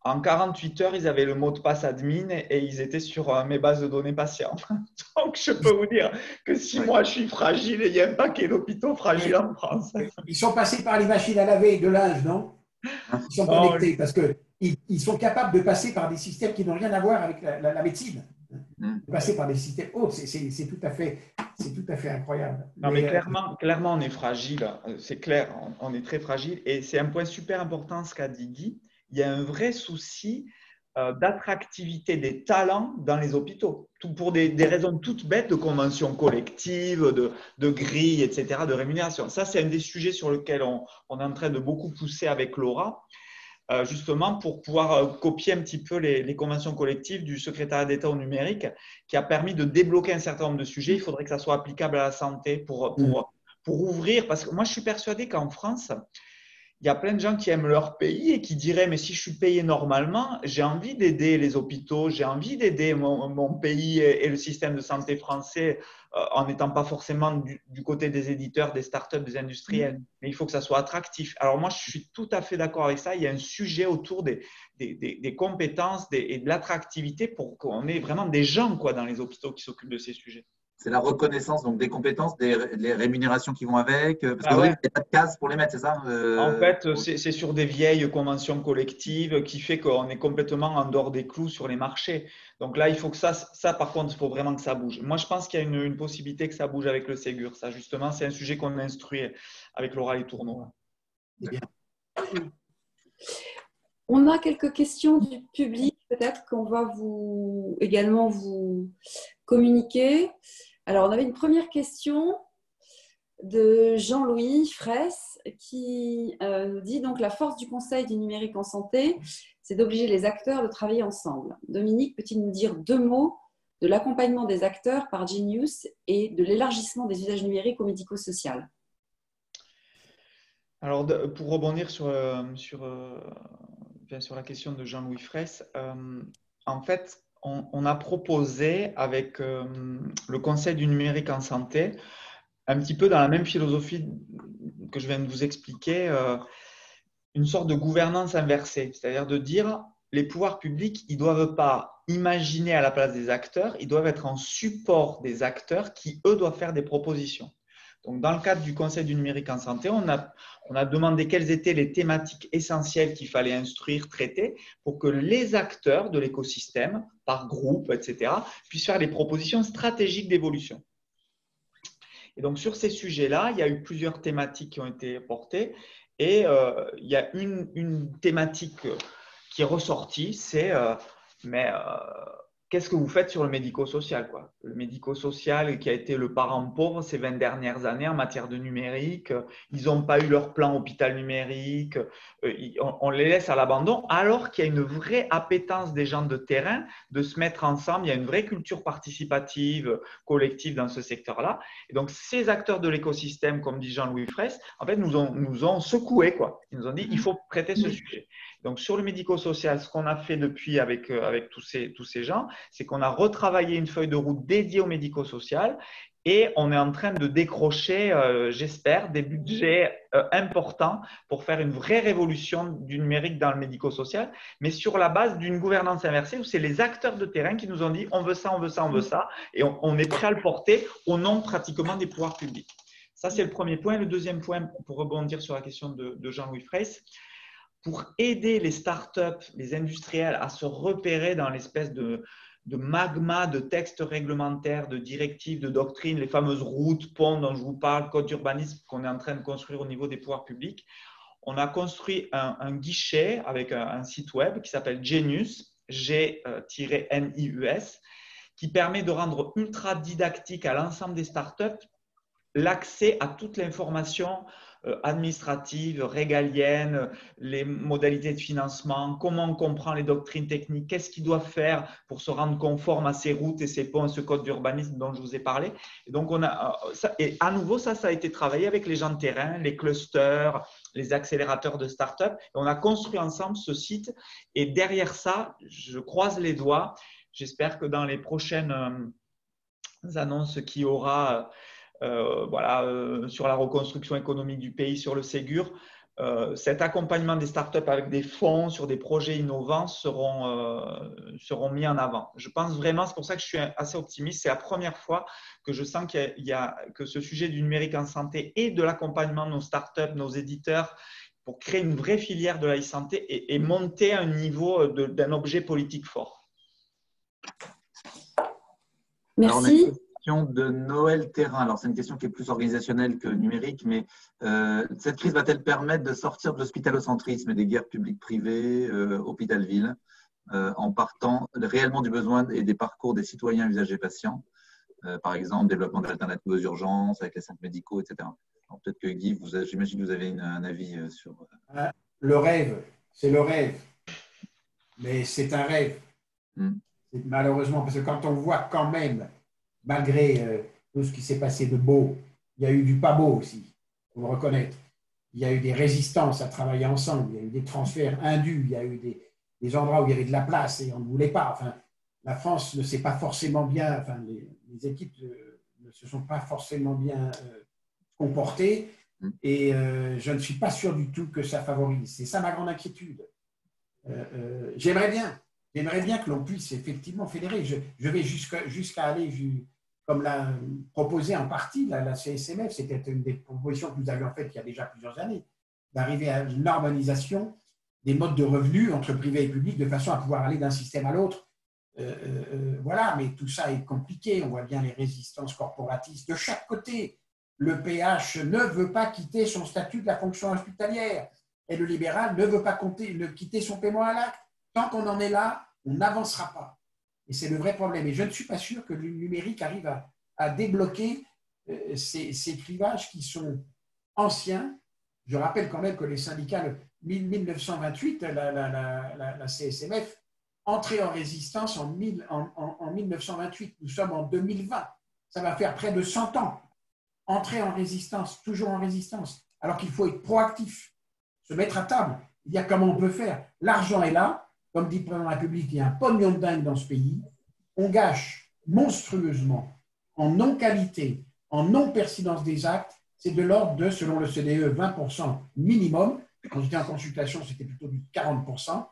En 48 heures, ils avaient le mot de passe admin et ils étaient sur euh, mes bases de données patients. Donc, je peux vous dire que si moi je suis fragile, il y a un paquet d'hôpitaux fragiles en France. Ils sont passés par les machines à laver de linge, non? Ils sont oh, connectés parce qu'ils ils sont capables de passer par des systèmes qui n'ont rien à voir avec la, médecine. Hmm. De passer par des systèmes autres, c'est tout, à fait, tout à fait incroyable. Non, mais, euh, clairement, clairement, on est fragile. C'est clair, on, est très fragile. Et c'est un point super important ce qu'a dit Guy il y a un vrai souci euh, d'attractivité des talents dans les hôpitaux, tout pour des, raisons toutes bêtes de conventions collectives, de, de grilles, etc., de rémunération. Ça, c'est un des sujets sur lesquels on, on, est en train de beaucoup pousser avec Laura, euh, justement pour pouvoir euh, copier un petit peu les, les conventions collectives du secrétariat d'État au numérique, qui a permis de débloquer un certain nombre de sujets. Il faudrait que ça soit applicable à la santé pour, pour, mmh. pour ouvrir, parce que moi, je suis persuadé qu'en France, il y a plein de gens qui aiment leur pays et qui diraient, mais si je suis payé normalement, j'ai envie d'aider les hôpitaux, j'ai envie d'aider mon, pays et, le système de santé français euh, en n'étant pas forcément du, côté des éditeurs, des startups, des industriels. Mm. Mais il faut que ça soit attractif. Alors moi, je suis tout à fait d'accord avec ça. Il y a un sujet autour des, des, compétences et de l'attractivité pour qu'on ait vraiment des gens quoi, dans les hôpitaux qui s'occupent de ces sujets c'est la reconnaissance donc des compétences, des les rémunérations qui vont avec. Euh, parce ah qu'il n'y a pas de cases pour les mettre, c'est ça euh, En fait, c'est sur des vieilles conventions collectives qui fait qu'on est complètement en dehors des clous sur les marchés. Donc là, il faut que ça, ça par contre, il faut vraiment que ça bouge. Moi, je pense qu'il y a une, possibilité que ça bouge avec le Ségur. Ça, justement, c'est un sujet qu'on a instruit avec Laura et Tourneau. On a quelques questions du public, peut-être qu'on va vous également vous communiquer. Alors, on avait une première question de Jean-Louis Fraisse qui euh, nous dit donc la force du Conseil du numérique en santé, c'est d'obliger les acteurs de travailler ensemble. Dominique, peut-il nous dire deux mots de l'accompagnement des acteurs par Genius et de l'élargissement des usages numériques au médico-social? Alors, pour rebondir sur, euh, sur, euh, sur la question de Jean-Louis Fraisse, en fait, on, a proposé avec euh, le Conseil du numérique en santé, un petit peu dans la même philosophie que je viens de vous expliquer, euh, une sorte de gouvernance inversée, c'est-à-dire de dire les pouvoirs publics, ils ne doivent pas imaginer à la place des acteurs, ils doivent être en support des acteurs qui, eux, doivent faire des propositions. Donc, dans le cadre du Conseil du numérique en santé, on a, demandé quelles étaient les thématiques essentielles qu'il fallait instruire, traiter, pour que les acteurs de l'écosystème, par groupe, etc., puissent faire des propositions stratégiques d'évolution. Et donc, sur ces sujets-là, il y a eu plusieurs thématiques qui ont été portées. Et euh, il y a une, une, thématique qui est ressortie, c'est euh, mais euh, qu'est-ce que vous faites sur le médico-social quoi? Le médico-social qui a été le parent pauvre ces 20 dernières années en matière de numérique, ils n'ont pas eu leur plan hôpital numérique, euh, on, les laisse à l'abandon alors qu'il y a une vraie appétence des gens de terrain de se mettre ensemble, il y a une vraie culture participative, collective dans ce secteur-là. Et donc ces acteurs de l'écosystème, comme dit Jean-Louis Fraisse, en fait nous ont, nous ont secoué quoi. Ils nous ont dit il faut traiter ce sujet. Donc, sur le médico-social, ce qu'on a fait depuis avec, euh, tous, ces, gens, c'est qu'on a retravaillé une feuille de route dédiée au médico-social et on est en train de décrocher, euh, j'espère, des budgets euh, importants pour faire une vraie révolution du numérique dans le médico-social, mais sur la base d'une gouvernance inversée où c'est les acteurs de terrain qui nous ont dit on veut ça, on veut ça, on veut ça, et on, est prêt à le porter au nom pratiquement des pouvoirs publics. Ça, c'est le premier point. Le deuxième point, pour rebondir sur la question de, de Jean-Louis Fraisse, pour aider les startups, les industriels à se repérer dans l'espèce de, magma de textes réglementaires, de directives, de doctrines, les fameuses routes, ponts dont je vous parle, code d'urbanisme qu'on est en train de construire au niveau des pouvoirs publics. On a construit un, guichet avec un, site web qui s'appelle Genius, G-N-I-U-S, qui permet de rendre ultra didactique à l'ensemble des startups l'accès à toute l'information euh, administratives, régaliennes, les modalités de financement, comment on comprend les doctrines techniques, qu'est-ce qu'ils doivent faire pour se rendre conforme à ces routes et ces ponts, ce code d'urbanisme dont je vous ai parlé. Et donc, on a, euh, et à nouveau, ça, ça a été travaillé avec les gens de terrain, les clusters, les accélérateurs de start-up. on a construit ensemble ce site. Et derrière ça, je croise les doigts. J'espère que dans les prochaines euh, annonces qu'il y aura voilà, euh, sur la reconstruction économique du pays, sur le Ségur. Euh, cet accompagnement des startups avec des fonds sur des projets innovants seront, seront mis en avant. Je pense vraiment, c'est pour ça que je suis assez optimiste. C'est la première fois que je sens qu'il y, a, que ce sujet du numérique en santé et de l'accompagnement de nos startups, nos éditeurs, pour créer une vraie filière de la e-santé et, monter à un niveau d'un objet politique fort. Merci de Noël Terrain. Alors, c'est une question qui est plus organisationnelle que numérique, mais euh, cette crise va-t-elle permettre de sortir de l'hospitalocentrisme et des guerres publiques-privées, euh, hôpital-ville, euh, en partant réellement du besoin et des parcours des citoyens usagers patients Par exemple, développement d'alternatives aux urgences avec les centres médicaux, etc. Peut-être que Guy, j'imagine que vous avez un avis sur. Le rêve, c'est le rêve. Mais c'est un rêve. Hmm. Malheureusement, parce que quand on voit quand même malgré euh, tout ce qui s'est passé de beau, il y a eu du pas beau aussi, faut le reconnaître. Il y a eu des résistances à travailler ensemble, il y a eu des transferts indus, il y a eu des, endroits où il y avait de la place et on ne voulait pas. Enfin, la France ne s'est pas forcément bien, enfin, les, équipes euh, ne se sont pas forcément bien euh, comportées et je ne suis pas sûr du tout que ça favorise. C'est ça ma grande inquiétude. J'aimerais bien, j'aimerais bien que l'on puisse effectivement fédérer. Je, vais jusqu'à aller comme l'a proposé en partie la, CSMF, c'était une des propositions que nous avions faites il y a déjà plusieurs années, d'arriver à une normalisation des modes de revenus entre privé et public de façon à pouvoir aller d'un système à l'autre. Euh, euh, euh, voilà, mais tout ça est compliqué. On voit bien les résistances corporatistes de chaque côté. Le PH ne veut pas quitter son statut de la fonction hospitalière et le libéral ne veut pas quitter son paiement à l'acte. Tant qu'on en est là, on n'avancera pas. Et c'est le vrai problème. Et je ne suis pas sûr que le numérique arrive à, débloquer euh, ces, clivages qui sont anciens. Je rappelle quand même que les syndicats, 1928, la, CSMF, entrait en résistance en, en, 1928. Nous sommes en 2020. Ça va faire près de 100 ans. Entrer en résistance, toujours en résistance, alors qu'il faut être proactif, se mettre à table. Il y a comment on peut faire. L'argent est là, comme dit le président de la République, il y a un pognon de dingue dans ce pays. On gâche monstrueusement en non-qualité, en non-pertinence des actes. C'est de l'ordre de, selon le CDE, 20% minimum. Quand j'étais en consultation, c'était plutôt du 40%.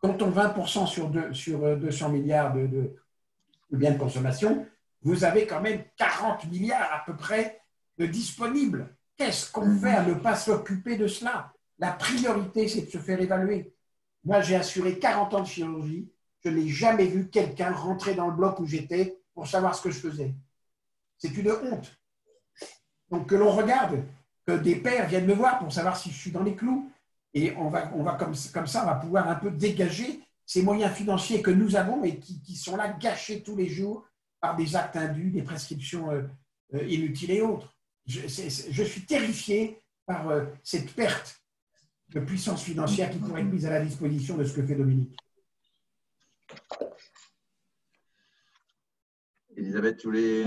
Quand on 20% sur, sur 200 milliards de, de, de biens de consommation, vous avez quand même 40 milliards à peu près de disponibles. Qu'est-ce qu'on fait à ne pas s'occuper de cela? La priorité, c'est de se faire évaluer. Moi, j'ai assuré 40 ans de chirurgie. Je n'ai jamais vu quelqu'un rentrer dans le bloc où j'étais pour savoir ce que je faisais. C'est une honte. Donc, que l'on regarde, que des pères viennent me voir pour savoir si je suis dans les clous. Et on va, comme, ça, on va pouvoir un peu dégager ces moyens financiers que nous avons et qui, sont là gâchés tous les jours par des actes indus, des prescriptions euh, euh, inutiles et autres. Je, je suis terrifié par euh, cette perte de puissance financière qui pourrait être mise à la disposition de ce que fait Dominique. Elisabeth, tu voulais.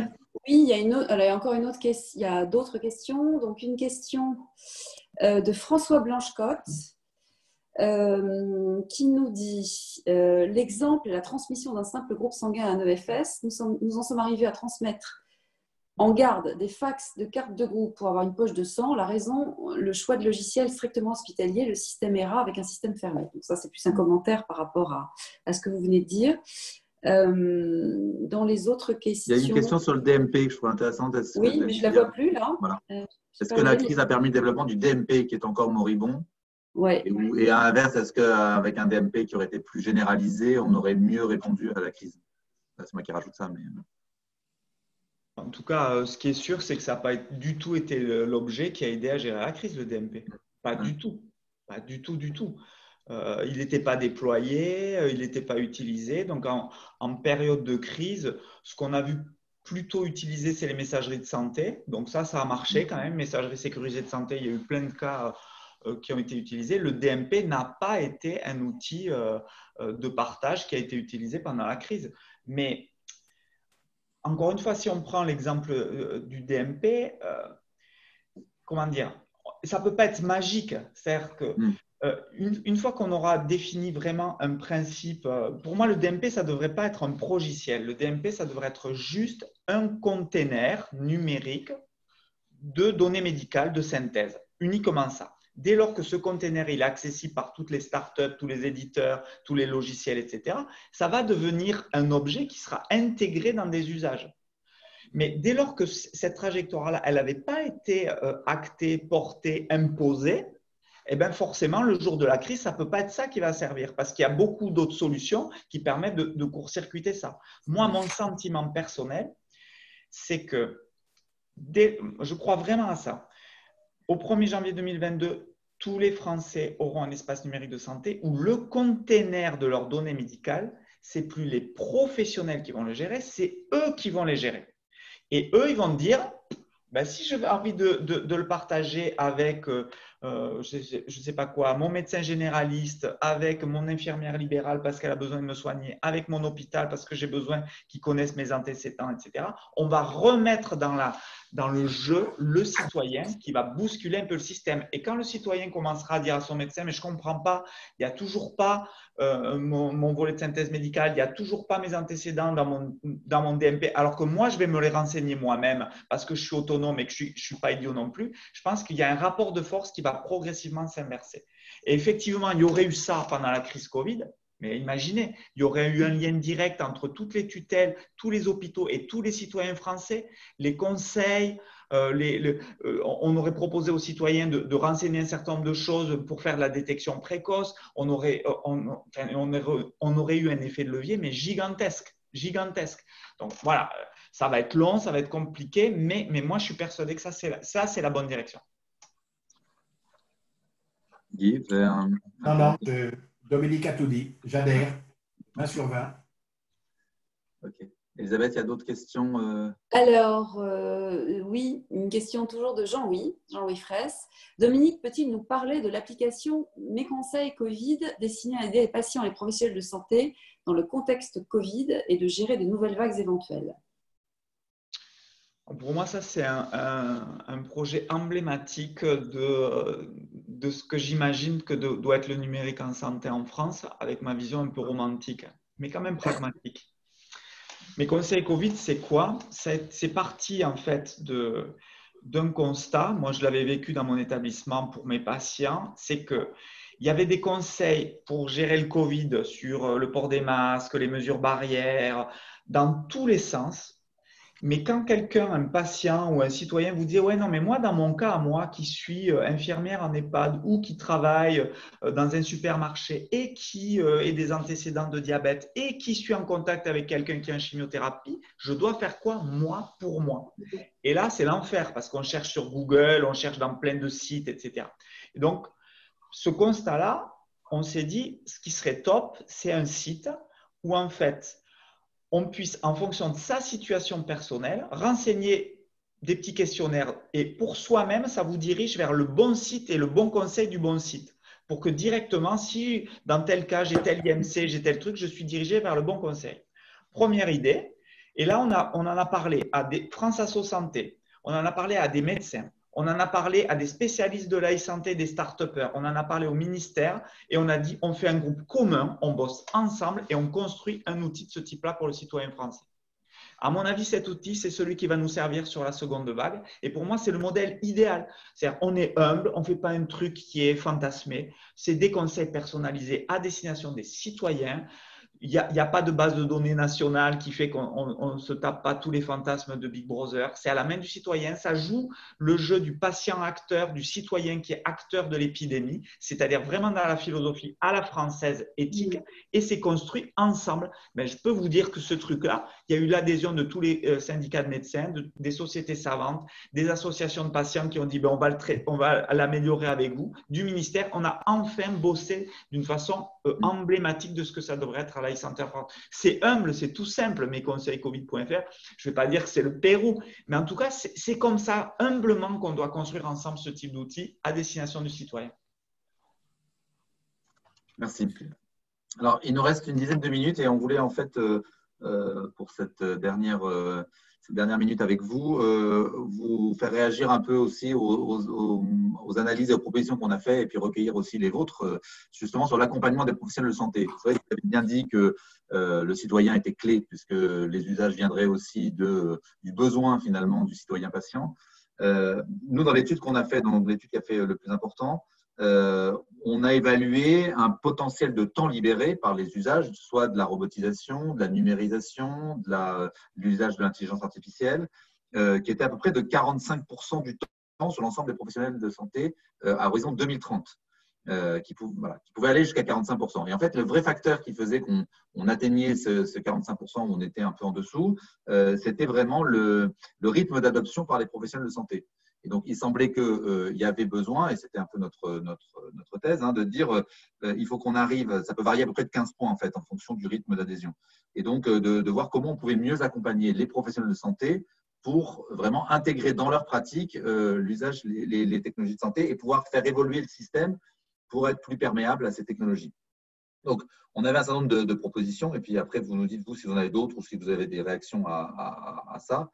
Oui, il y a, une autre, alors, encore une autre question. Il y a d'autres questions. Donc, une question de François Blanchecotte. Euh, qui nous dit euh, l'exemple et la transmission d'un simple groupe sanguin à un EFS. Nous, sommes, nous en sommes arrivés à transmettre en garde des fax de cartes de groupe pour avoir une poche de sang. La raison, le choix de logiciel strictement hospitalier, le système ERA avec un système fermé. Donc ça, c'est plus un commentaire par rapport à, à, ce que vous venez de dire. Euh, dans les autres questions. Il y a une question sur le DMP que je trouve intéressante. Oui, mais je ne la vois plus là. Voilà. Euh, Est-ce que la crise a permis le développement du DMP qui est encore moribond? Ouais. Et, et, à l'inverse, est-ce qu'avec un DMP qui aurait été plus généralisé, on aurait mieux répondu à la crise? C'est moi qui rajoute ça. Mais... En tout cas, euh, ce qui est sûr, c'est que ça n'a pas du tout été l'objet qui a aidé à gérer la crise, le DMP. Pas du tout. Pas du tout, du tout. Euh, il n'était pas déployé, euh, il n'était pas utilisé. Donc, en, en, période de crise, ce qu'on a vu plutôt utiliser, c'est les messageries de santé. Donc, ça, ça a marché quand même. Messagerie sécurisée de santé, il y a eu plein de cas qui ont été utilisés, le DMP n'a pas été un outil de partage qui a été utilisé pendant la crise. Mais encore une fois, si on prend l'exemple du DMP, comment dire, ça ne peut pas être magique. C'est-à-dire que hmm. une, une, fois qu'on aura défini vraiment un principe, pour moi, le DMP, ça ne devrait pas être un progiciel. Le DMP, ça devrait être juste un container numérique de données médicales de synthèse, uniquement ça. Dès lors que ce container est accessible par toutes les startups, tous les éditeurs, tous les logiciels, etc., ça va devenir un objet qui sera intégré dans des usages. Mais dès lors que cette trajectoire-là, elle n'avait pas été euh, actée, portée, imposée, eh bien forcément, le jour de la crise, ça ne peut pas être ça qui va servir parce qu'il y a beaucoup d'autres solutions qui permettent de, de court-circuiter ça. Moi, mon sentiment personnel, c'est que dès, je crois vraiment à ça. Au 1er janvier 2022, tous les Français auront un espace numérique de santé où le container de leurs données médicales, c'est plus les professionnels qui vont le gérer, c'est eux qui vont les gérer. Et eux, ils vont dire, ben, si j'ai envie de, de, le partager avec, euh, je ne sais pas quoi, mon médecin généraliste, avec mon infirmière libérale parce qu'elle a besoin de me soigner, avec mon hôpital parce que j'ai besoin qu'ils connaissent mes antécédents, etc., on va remettre dans la, dans le jeu le citoyen qui va bousculer un peu le système. Et quand le citoyen commencera à dire à son médecin, mais je ne comprends pas, il n'y a toujours pas euh, mon, volet de synthèse médicale, il n'y a toujours pas mes antécédents dans mon, dans mon DMP, alors que moi, je vais me les renseigner moi-même parce que je suis autonome et que je ne suis, suis pas idiot non plus, je pense qu'il y a un rapport de force qui va progressivement s'inverser. Et effectivement, il y aurait eu ça pendant la crise Covid, mais imaginez, il y aurait eu un lien direct entre toutes les tutelles, tous les hôpitaux et tous les citoyens français, les conseils. Euh, euh, on aurait proposé aux citoyens de, renseigner un certain nombre de choses pour faire la détection précoce. On aurait, euh, on, aurait, eu un effet de levier, mais gigantesque, gigantesque. Donc voilà, ça va être long, ça va être compliqué, mais, moi je suis persuadé que ça c'est la bonne direction. Guy, Non, non, Dominique a tout dit. J'adhère. 20 sur 20. Ok. Elisabeth, il y a d'autres questions euh? Alors, euh, oui, une question toujours de Jean-Louis, Jean-Louis Fraisse. Dominique, peut-il nous parler de l'application Mes conseils Covid destinée à aider les patients et les professionnels de santé dans le contexte Covid et de gérer de nouvelles vagues éventuelles? Pour moi, ça, c'est un, projet emblématique de, de ce que j'imagine que doit être le numérique en santé en France, avec ma vision un peu romantique, mais quand même pragmatique. Mes conseils Covid, c'est quoi? C'est parti en fait d'un constat, moi je l'avais vécu dans mon établissement pour mes patients, c'est que il y avait des conseils pour gérer le Covid sur le port des masques, les mesures barrières, dans tous les sens. Mais quand quelqu'un, un patient ou un citoyen vous dit Ouais, non, mais moi, dans mon cas, moi qui suis euh, infirmière en EHPAD ou qui travaille euh, dans un supermarché et qui ait des antécédents de diabète et qui suis en contact avec quelqu'un qui a une chimiothérapie, je dois faire quoi, moi, pour moi? Et là, c'est l'enfer parce qu'on cherche sur Google, on cherche dans plein de sites, etc. Et donc, ce constat-là, on s'est dit, ce qui serait top, c'est un site où en fait, on puisse, en fonction de sa situation personnelle, renseigner des petits questionnaires. Et pour soi-même, ça vous dirige vers le bon site et le bon conseil du bon site. Pour que directement, si dans tel cas, j'ai tel IMC, j'ai tel truc, je suis dirigé vers le bon conseil. Première idée. Et là, on, en a parlé à des France Asso Santé, on en a parlé à des médecins, on en a parlé à des spécialistes de l'e-santé, des start on en a parlé au ministère et on a dit on fait un groupe commun, on bosse ensemble et on construit un outil de ce type-là pour le citoyen français. À mon avis, cet outil, c'est celui qui va nous servir sur la seconde vague. Et pour moi, c'est le modèle idéal. C'est-à-dire, on est humble, on ne fait pas un truc qui est fantasmé. C'est des conseils personnalisés à destination des citoyens il n'y a, pas de base de données nationale qui fait qu'on ne se tape pas tous les fantasmes de Big Brother. C'est à la main du citoyen. Ça joue le jeu du patient acteur, du citoyen qui est acteur de l'épidémie, c'est-à-dire vraiment dans la philosophie à la française éthique. Et c'est construit ensemble. Mais je peux vous dire que ce truc-là, il y a eu l'adhésion de tous les euh, syndicats de médecins, des sociétés savantes, des associations de patients qui ont dit ben, on va l'améliorer avec vous, du ministère. On a enfin bossé d'une façon euh, emblématique de ce que ça devrait être à la Center C'est humble, c'est tout simple, mes conseils covid.fr. Je ne vais pas dire que c'est le Pérou, mais en tout cas, c'est comme ça, humblement, qu'on doit construire ensemble ce type d'outils à destination du citoyen. Merci. Alors, il nous reste une dizaine de minutes et on voulait en fait, euh, pour cette dernière dernière minute avec vous, euh, vous faire réagir un peu aussi aux, analyses et aux propositions qu'on a faites et puis recueillir aussi les vôtres, euh, justement sur l'accompagnement des professionnels de santé. Vous avez bien dit que euh, le citoyen était clé puisque les usages viendraient aussi du besoin finalement du citoyen patient. nous, dans l'étude qu'on a fait, dans l'étude qui a fait le plus important, euh, on a évalué un potentiel de temps libéré par les usages, soit de la robotisation, de la numérisation, de l'usage de l'intelligence artificielle, euh, qui était à peu près de 45% du temps sur l'ensemble des professionnels de santé euh, à horizon 2030. qui, pouvait aller jusqu'à 45%. Et en fait, le vrai facteur qui faisait qu'on atteignait ce, 45% où on était un peu en dessous, c'était vraiment le rythme d'adoption par les professionnels de santé. Et donc, il semblait qu'il euh, y avait besoin, et c'était un peu notre, notre, thèse, hein, de dire euh, il faut qu'on arrive, ça peut varier à peu près de 15 points en fait, en fonction du rythme d'adhésion. Et donc, euh, de, voir comment on pouvait mieux accompagner les professionnels de santé pour vraiment intégrer dans leur pratique l'usage, les, technologies de santé et pouvoir faire évoluer le système pour être plus perméable à ces technologies. Donc, on avait un certain nombre de, propositions, et puis après, vous nous dites, vous, si vous en avez d'autres ou si vous avez des réactions à ça.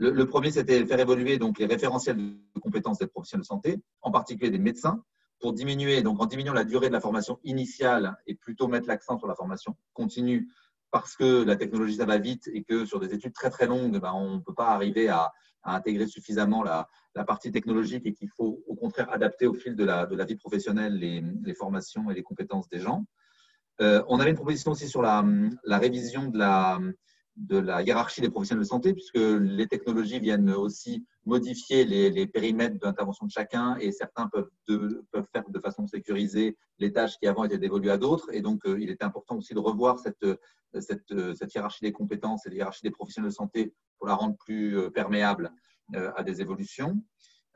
Le, premier, c'était faire évoluer donc, les référentiels de compétences des professionnels de santé, en particulier des médecins, pour diminuer, donc en diminuant la durée de la formation initiale et plutôt mettre l'accent sur la formation continue parce que la technologie, ça va vite et que sur des études très très longues, ben, on ne peut pas arriver à, intégrer suffisamment la, partie technologique et qu'il faut au contraire adapter au fil de la, vie professionnelle les, formations et les compétences des gens. Euh, on avait une proposition aussi sur la révision de la, de la hiérarchie des professionnels de santé, puisque les technologies viennent aussi modifier les, périmètres d'intervention de chacun et certains peuvent, peuvent, faire de façon sécurisée les tâches qui avant étaient dévolues à d'autres. Et donc, euh, il était important aussi de revoir cette, cette, cette, hiérarchie des compétences et la hiérarchie des professionnels de santé pour la rendre plus euh, perméable euh, à des évolutions.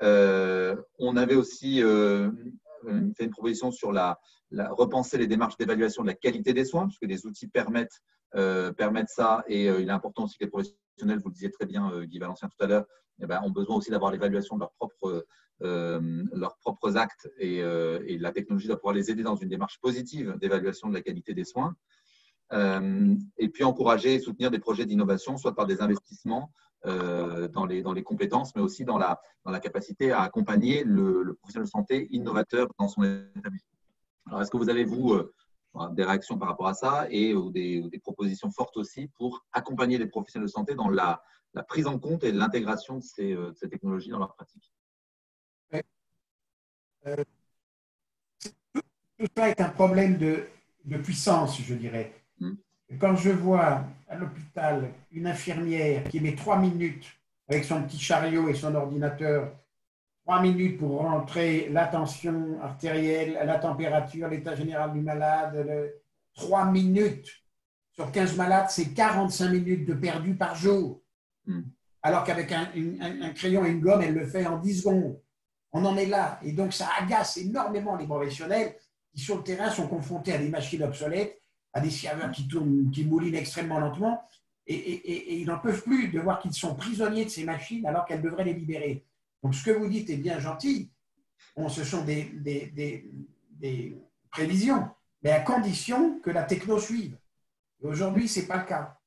on avait aussi fait une proposition sur la, la repenser les démarches d'évaluation de la qualité des soins, puisque des outils permettent euh, permettre ça. Et euh, il est important aussi que les professionnels, vous le disiez très bien, euh, Guy Valencien tout à l'heure, eh ben, ont besoin aussi d'avoir l'évaluation de leurs propres, leurs propres actes et, la technologie doit pouvoir les aider dans une démarche positive d'évaluation de la qualité des soins. et puis encourager et soutenir des projets d'innovation, soit par des investissements dans, les, dans les compétences, mais aussi dans la, dans la capacité à accompagner le professionnel de santé innovateur dans son établissement. Alors, est-ce que vous avez, vous, des réactions par rapport à ça et ou des, propositions fortes aussi pour accompagner les professionnels de santé dans la, prise en compte et l'intégration de ces, technologies dans leur pratique. tout ça est un problème de, puissance, je dirais. Hmm. Quand je vois à l'hôpital une infirmière qui met trois minutes avec son petit chariot et son ordinateur, trois minutes pour rentrer la tension artérielle, la température, l'état général du malade, trois minutes sur 15 malades, c'est 45 minutes de perdu par jour. Hmm. Alors qu'avec un, crayon et une gomme, elle le fait en 10 secondes. On en est là. Et donc, ça agace énormément les professionnels qui, sur le terrain, sont confrontés à des machines obsolètes, à des serveurs qui tournent, qui moulinent extrêmement lentement, et, ils n'en peuvent plus de voir qu'ils sont prisonniers de ces machines alors qu'elles devraient les libérer. Donc, ce que vous dites est bien gentil. Bon, ce sont des, des, prévisions, mais à condition que la techno suive. Aujourd'hui, ce n'est pas le cas.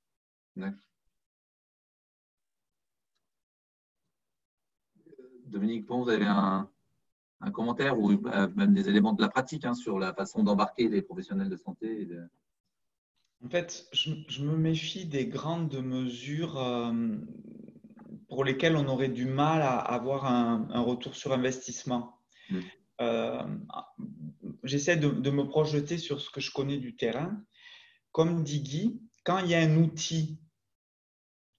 Dominique Pont, vous avez un, un commentaire ou euh, même des éléments de la pratique hein, sur la façon d'embarquer les professionnels de santé En fait, je, me méfie des grandes mesures euh, pour lesquelles on aurait du mal à avoir un, retour sur investissement. Mm. Euh, j'essaie de, de, me projeter sur ce que je connais du terrain. Comme dit Guy, quand il y a un outil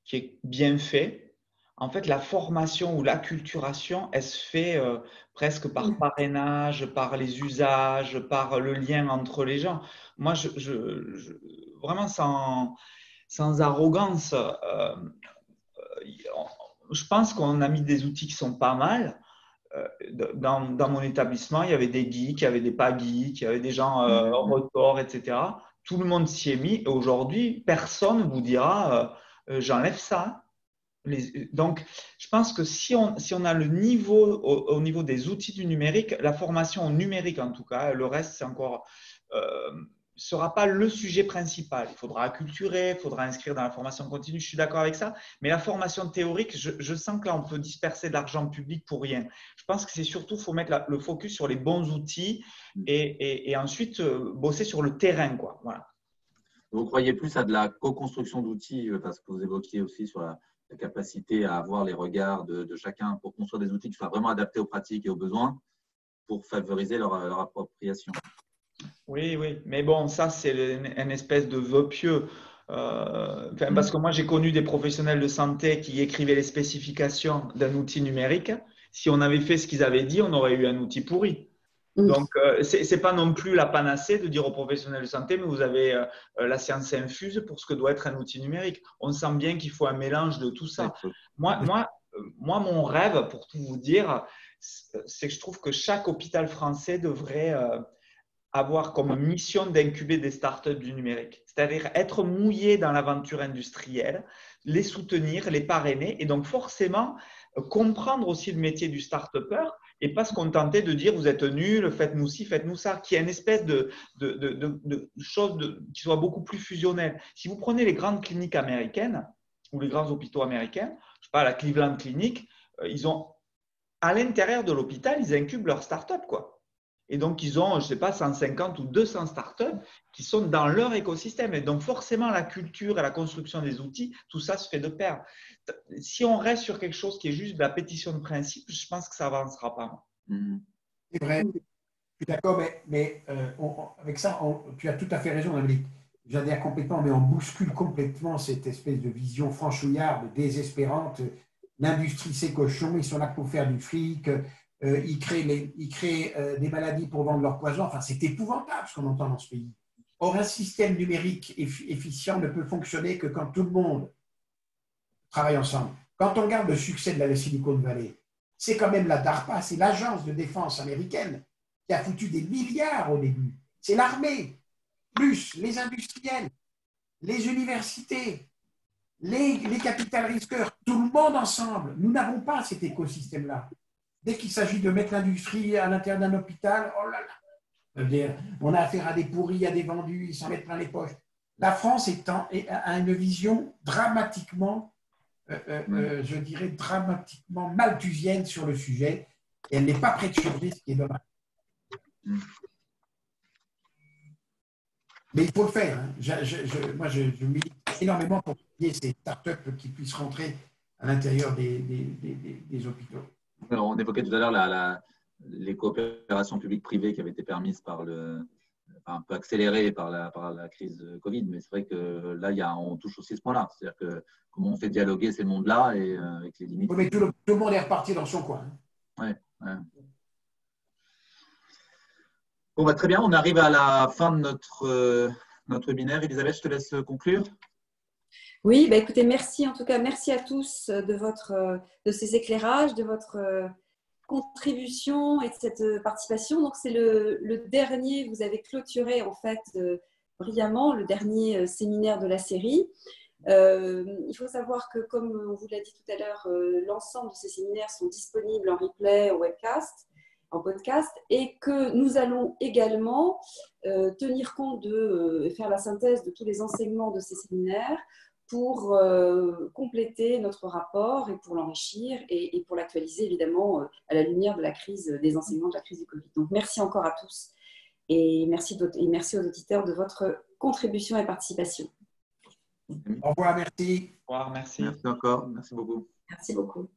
qui est bien fait, en fait, la formation ou l'acculturation, elle se fait euh, presque par parrainage, par les usages, par le lien entre les gens. Moi, je, vraiment sans, sans arrogance, euh, je pense qu'on a mis des outils qui sont pas mal. Dans, dans, mon établissement, il y avait des geeks, il y avait des pas geeks, il y avait des gens en retard, etc. Tout le monde s'y est mis et aujourd'hui, personne ne vous dira j'enlève ça donc, je pense que si on, si on a le niveau au, niveau des outils du numérique, la formation numérique en tout cas, le reste, c'est encore euh, sera pas le sujet principal. Il faudra acculturer, il faudra inscrire dans la formation continue, je suis d'accord avec ça. Mais la formation théorique, je, sens que là, on peut disperser de l'argent public pour rien. Je pense que c'est surtout, faut mettre le focus sur les bons outils et, ensuite euh, bosser sur le terrain. Quoi. Voilà. Vous croyez plus à de la co-construction d'outils, euh, parce que vous évoquiez aussi sur la capacité à avoir les regards de, chacun pour construire des outils qui soient vraiment adaptés aux pratiques et aux besoins pour favoriser leur, appropriation. Oui, oui, mais bon, ça, c'est une, espèce de vœu pieux. Euh, parce que moi, j'ai connu des professionnels de santé qui écrivaient les spécifications d'un outil numérique. Si on avait fait ce qu'ils avaient dit, on aurait eu un outil pourri. Donc, euh, ce n'est pas non plus la panacée de dire aux professionnels de santé, mais vous avez euh, euh, la science infuse pour ce que doit être un outil numérique. On sent bien qu'il faut un mélange de tout ça. Moi, moi, moi, mon rêve, pour tout vous dire, c'est que je trouve que chaque hôpital français devrait avoir comme mission d'incuber des startups du numérique, c'est-à-dire être mouillé dans l'aventure industrielle, les soutenir, les parrainer, et donc forcément comprendre aussi le métier du start-upper et pas se contenter de dire vous êtes nul, faites-nous ci, faites-nous ça, qui est une espèce de, de, de, de chose qui soit beaucoup plus fusionnelle. Si vous prenez les grandes cliniques américaines ou les grands hôpitaux américains, je sais pas, la Cleveland Clinic, euh, ils ont à l'intérieur de l'hôpital, ils incubent leur start-up, quoi. Et donc, ils ont, je ne sais pas, 150 ou 200 startups qui sont dans leur écosystème. Et donc, forcément, la culture et la construction des outils, tout ça se fait de pair. Si on reste sur quelque chose qui est juste de la pétition de principe, je pense que ça avancera pas. Mm-hmm. C'est vrai, je suis d'accord, mais, euh, avec ça, tu as tout à fait raison, Dominique. J'adhère complètement, mais on bouscule complètement cette espèce de vision franchouillarde, désespérante. L'industrie, c'est cochon, ils sont là pour faire du fric, euh, ils créent, euh, des maladies pour vendre leur poison. Enfin, c'est épouvantable ce qu'on entend dans ce pays. Or, un système numérique efficient ne peut fonctionner que quand tout le monde travaille ensemble. Quand on regarde le succès de la Silicon Valley, c'est quand même la DARPA, c'est l'agence de défense américaine qui a foutu des milliards au début. C'est l'armée, plus les industriels, les universités, les, les capital risqueurs, tout le monde ensemble. Nous n'avons pas cet écosystème-là. Dès qu'il s'agit de mettre l'industrie à l'intérieur d'un hôpital, oh là là, on a affaire à des pourris, à des vendus, ils s'en mettent plein les poches. La France étant, a une vision dramatiquement, euh, euh, euh, je dirais, dramatiquement malthusienne sur le sujet. Et elle n'est pas prête de changer, ce qui est dommage. Mais il faut le faire. Hein. moi, je, milite énormément pour qu'il y ait ces startups qui puissent rentrer à l'intérieur des, des, hôpitaux. On évoquait tout à l'heure la, les coopérations publiques-privées qui avaient été permises par le, un peu accélérées par la, par la crise de Covid, mais c'est vrai que là, il y a, on touche aussi ce point-là. C'est-à-dire que comment on fait dialoguer ces mondes-là et euh, avec les limites. mais tout le, monde est reparti dans son coin. Oui. Ouais. Bon, bah, très bien, on arrive à la fin de notre, euh, notre webinaire. Elisabeth, je te laisse conclure. Oui, bah, écoutez, merci en tout cas, merci à tous de, votre, de ces éclairages, de votre contribution et de cette participation. Donc, c'est le, dernier, vous avez clôturé en fait euh, brillamment le dernier euh, séminaire de la série. Euh, il faut savoir que, comme on vous l'a dit tout à l'heure, l'ensemble de ces séminaires sont disponibles en replay, en webcast, en podcast, et que nous allons également tenir compte de faire la synthèse de tous les enseignements de ces séminaires pour euh, compléter notre rapport et pour l'enrichir et, pour l'actualiser évidemment euh, à la lumière de la crise des enseignements de la crise du Covid. Donc merci encore à tous et merci, et merci aux auditeurs de votre contribution et participation. Au revoir, merci. Au revoir, merci. Merci encore, merci beaucoup. Merci beaucoup.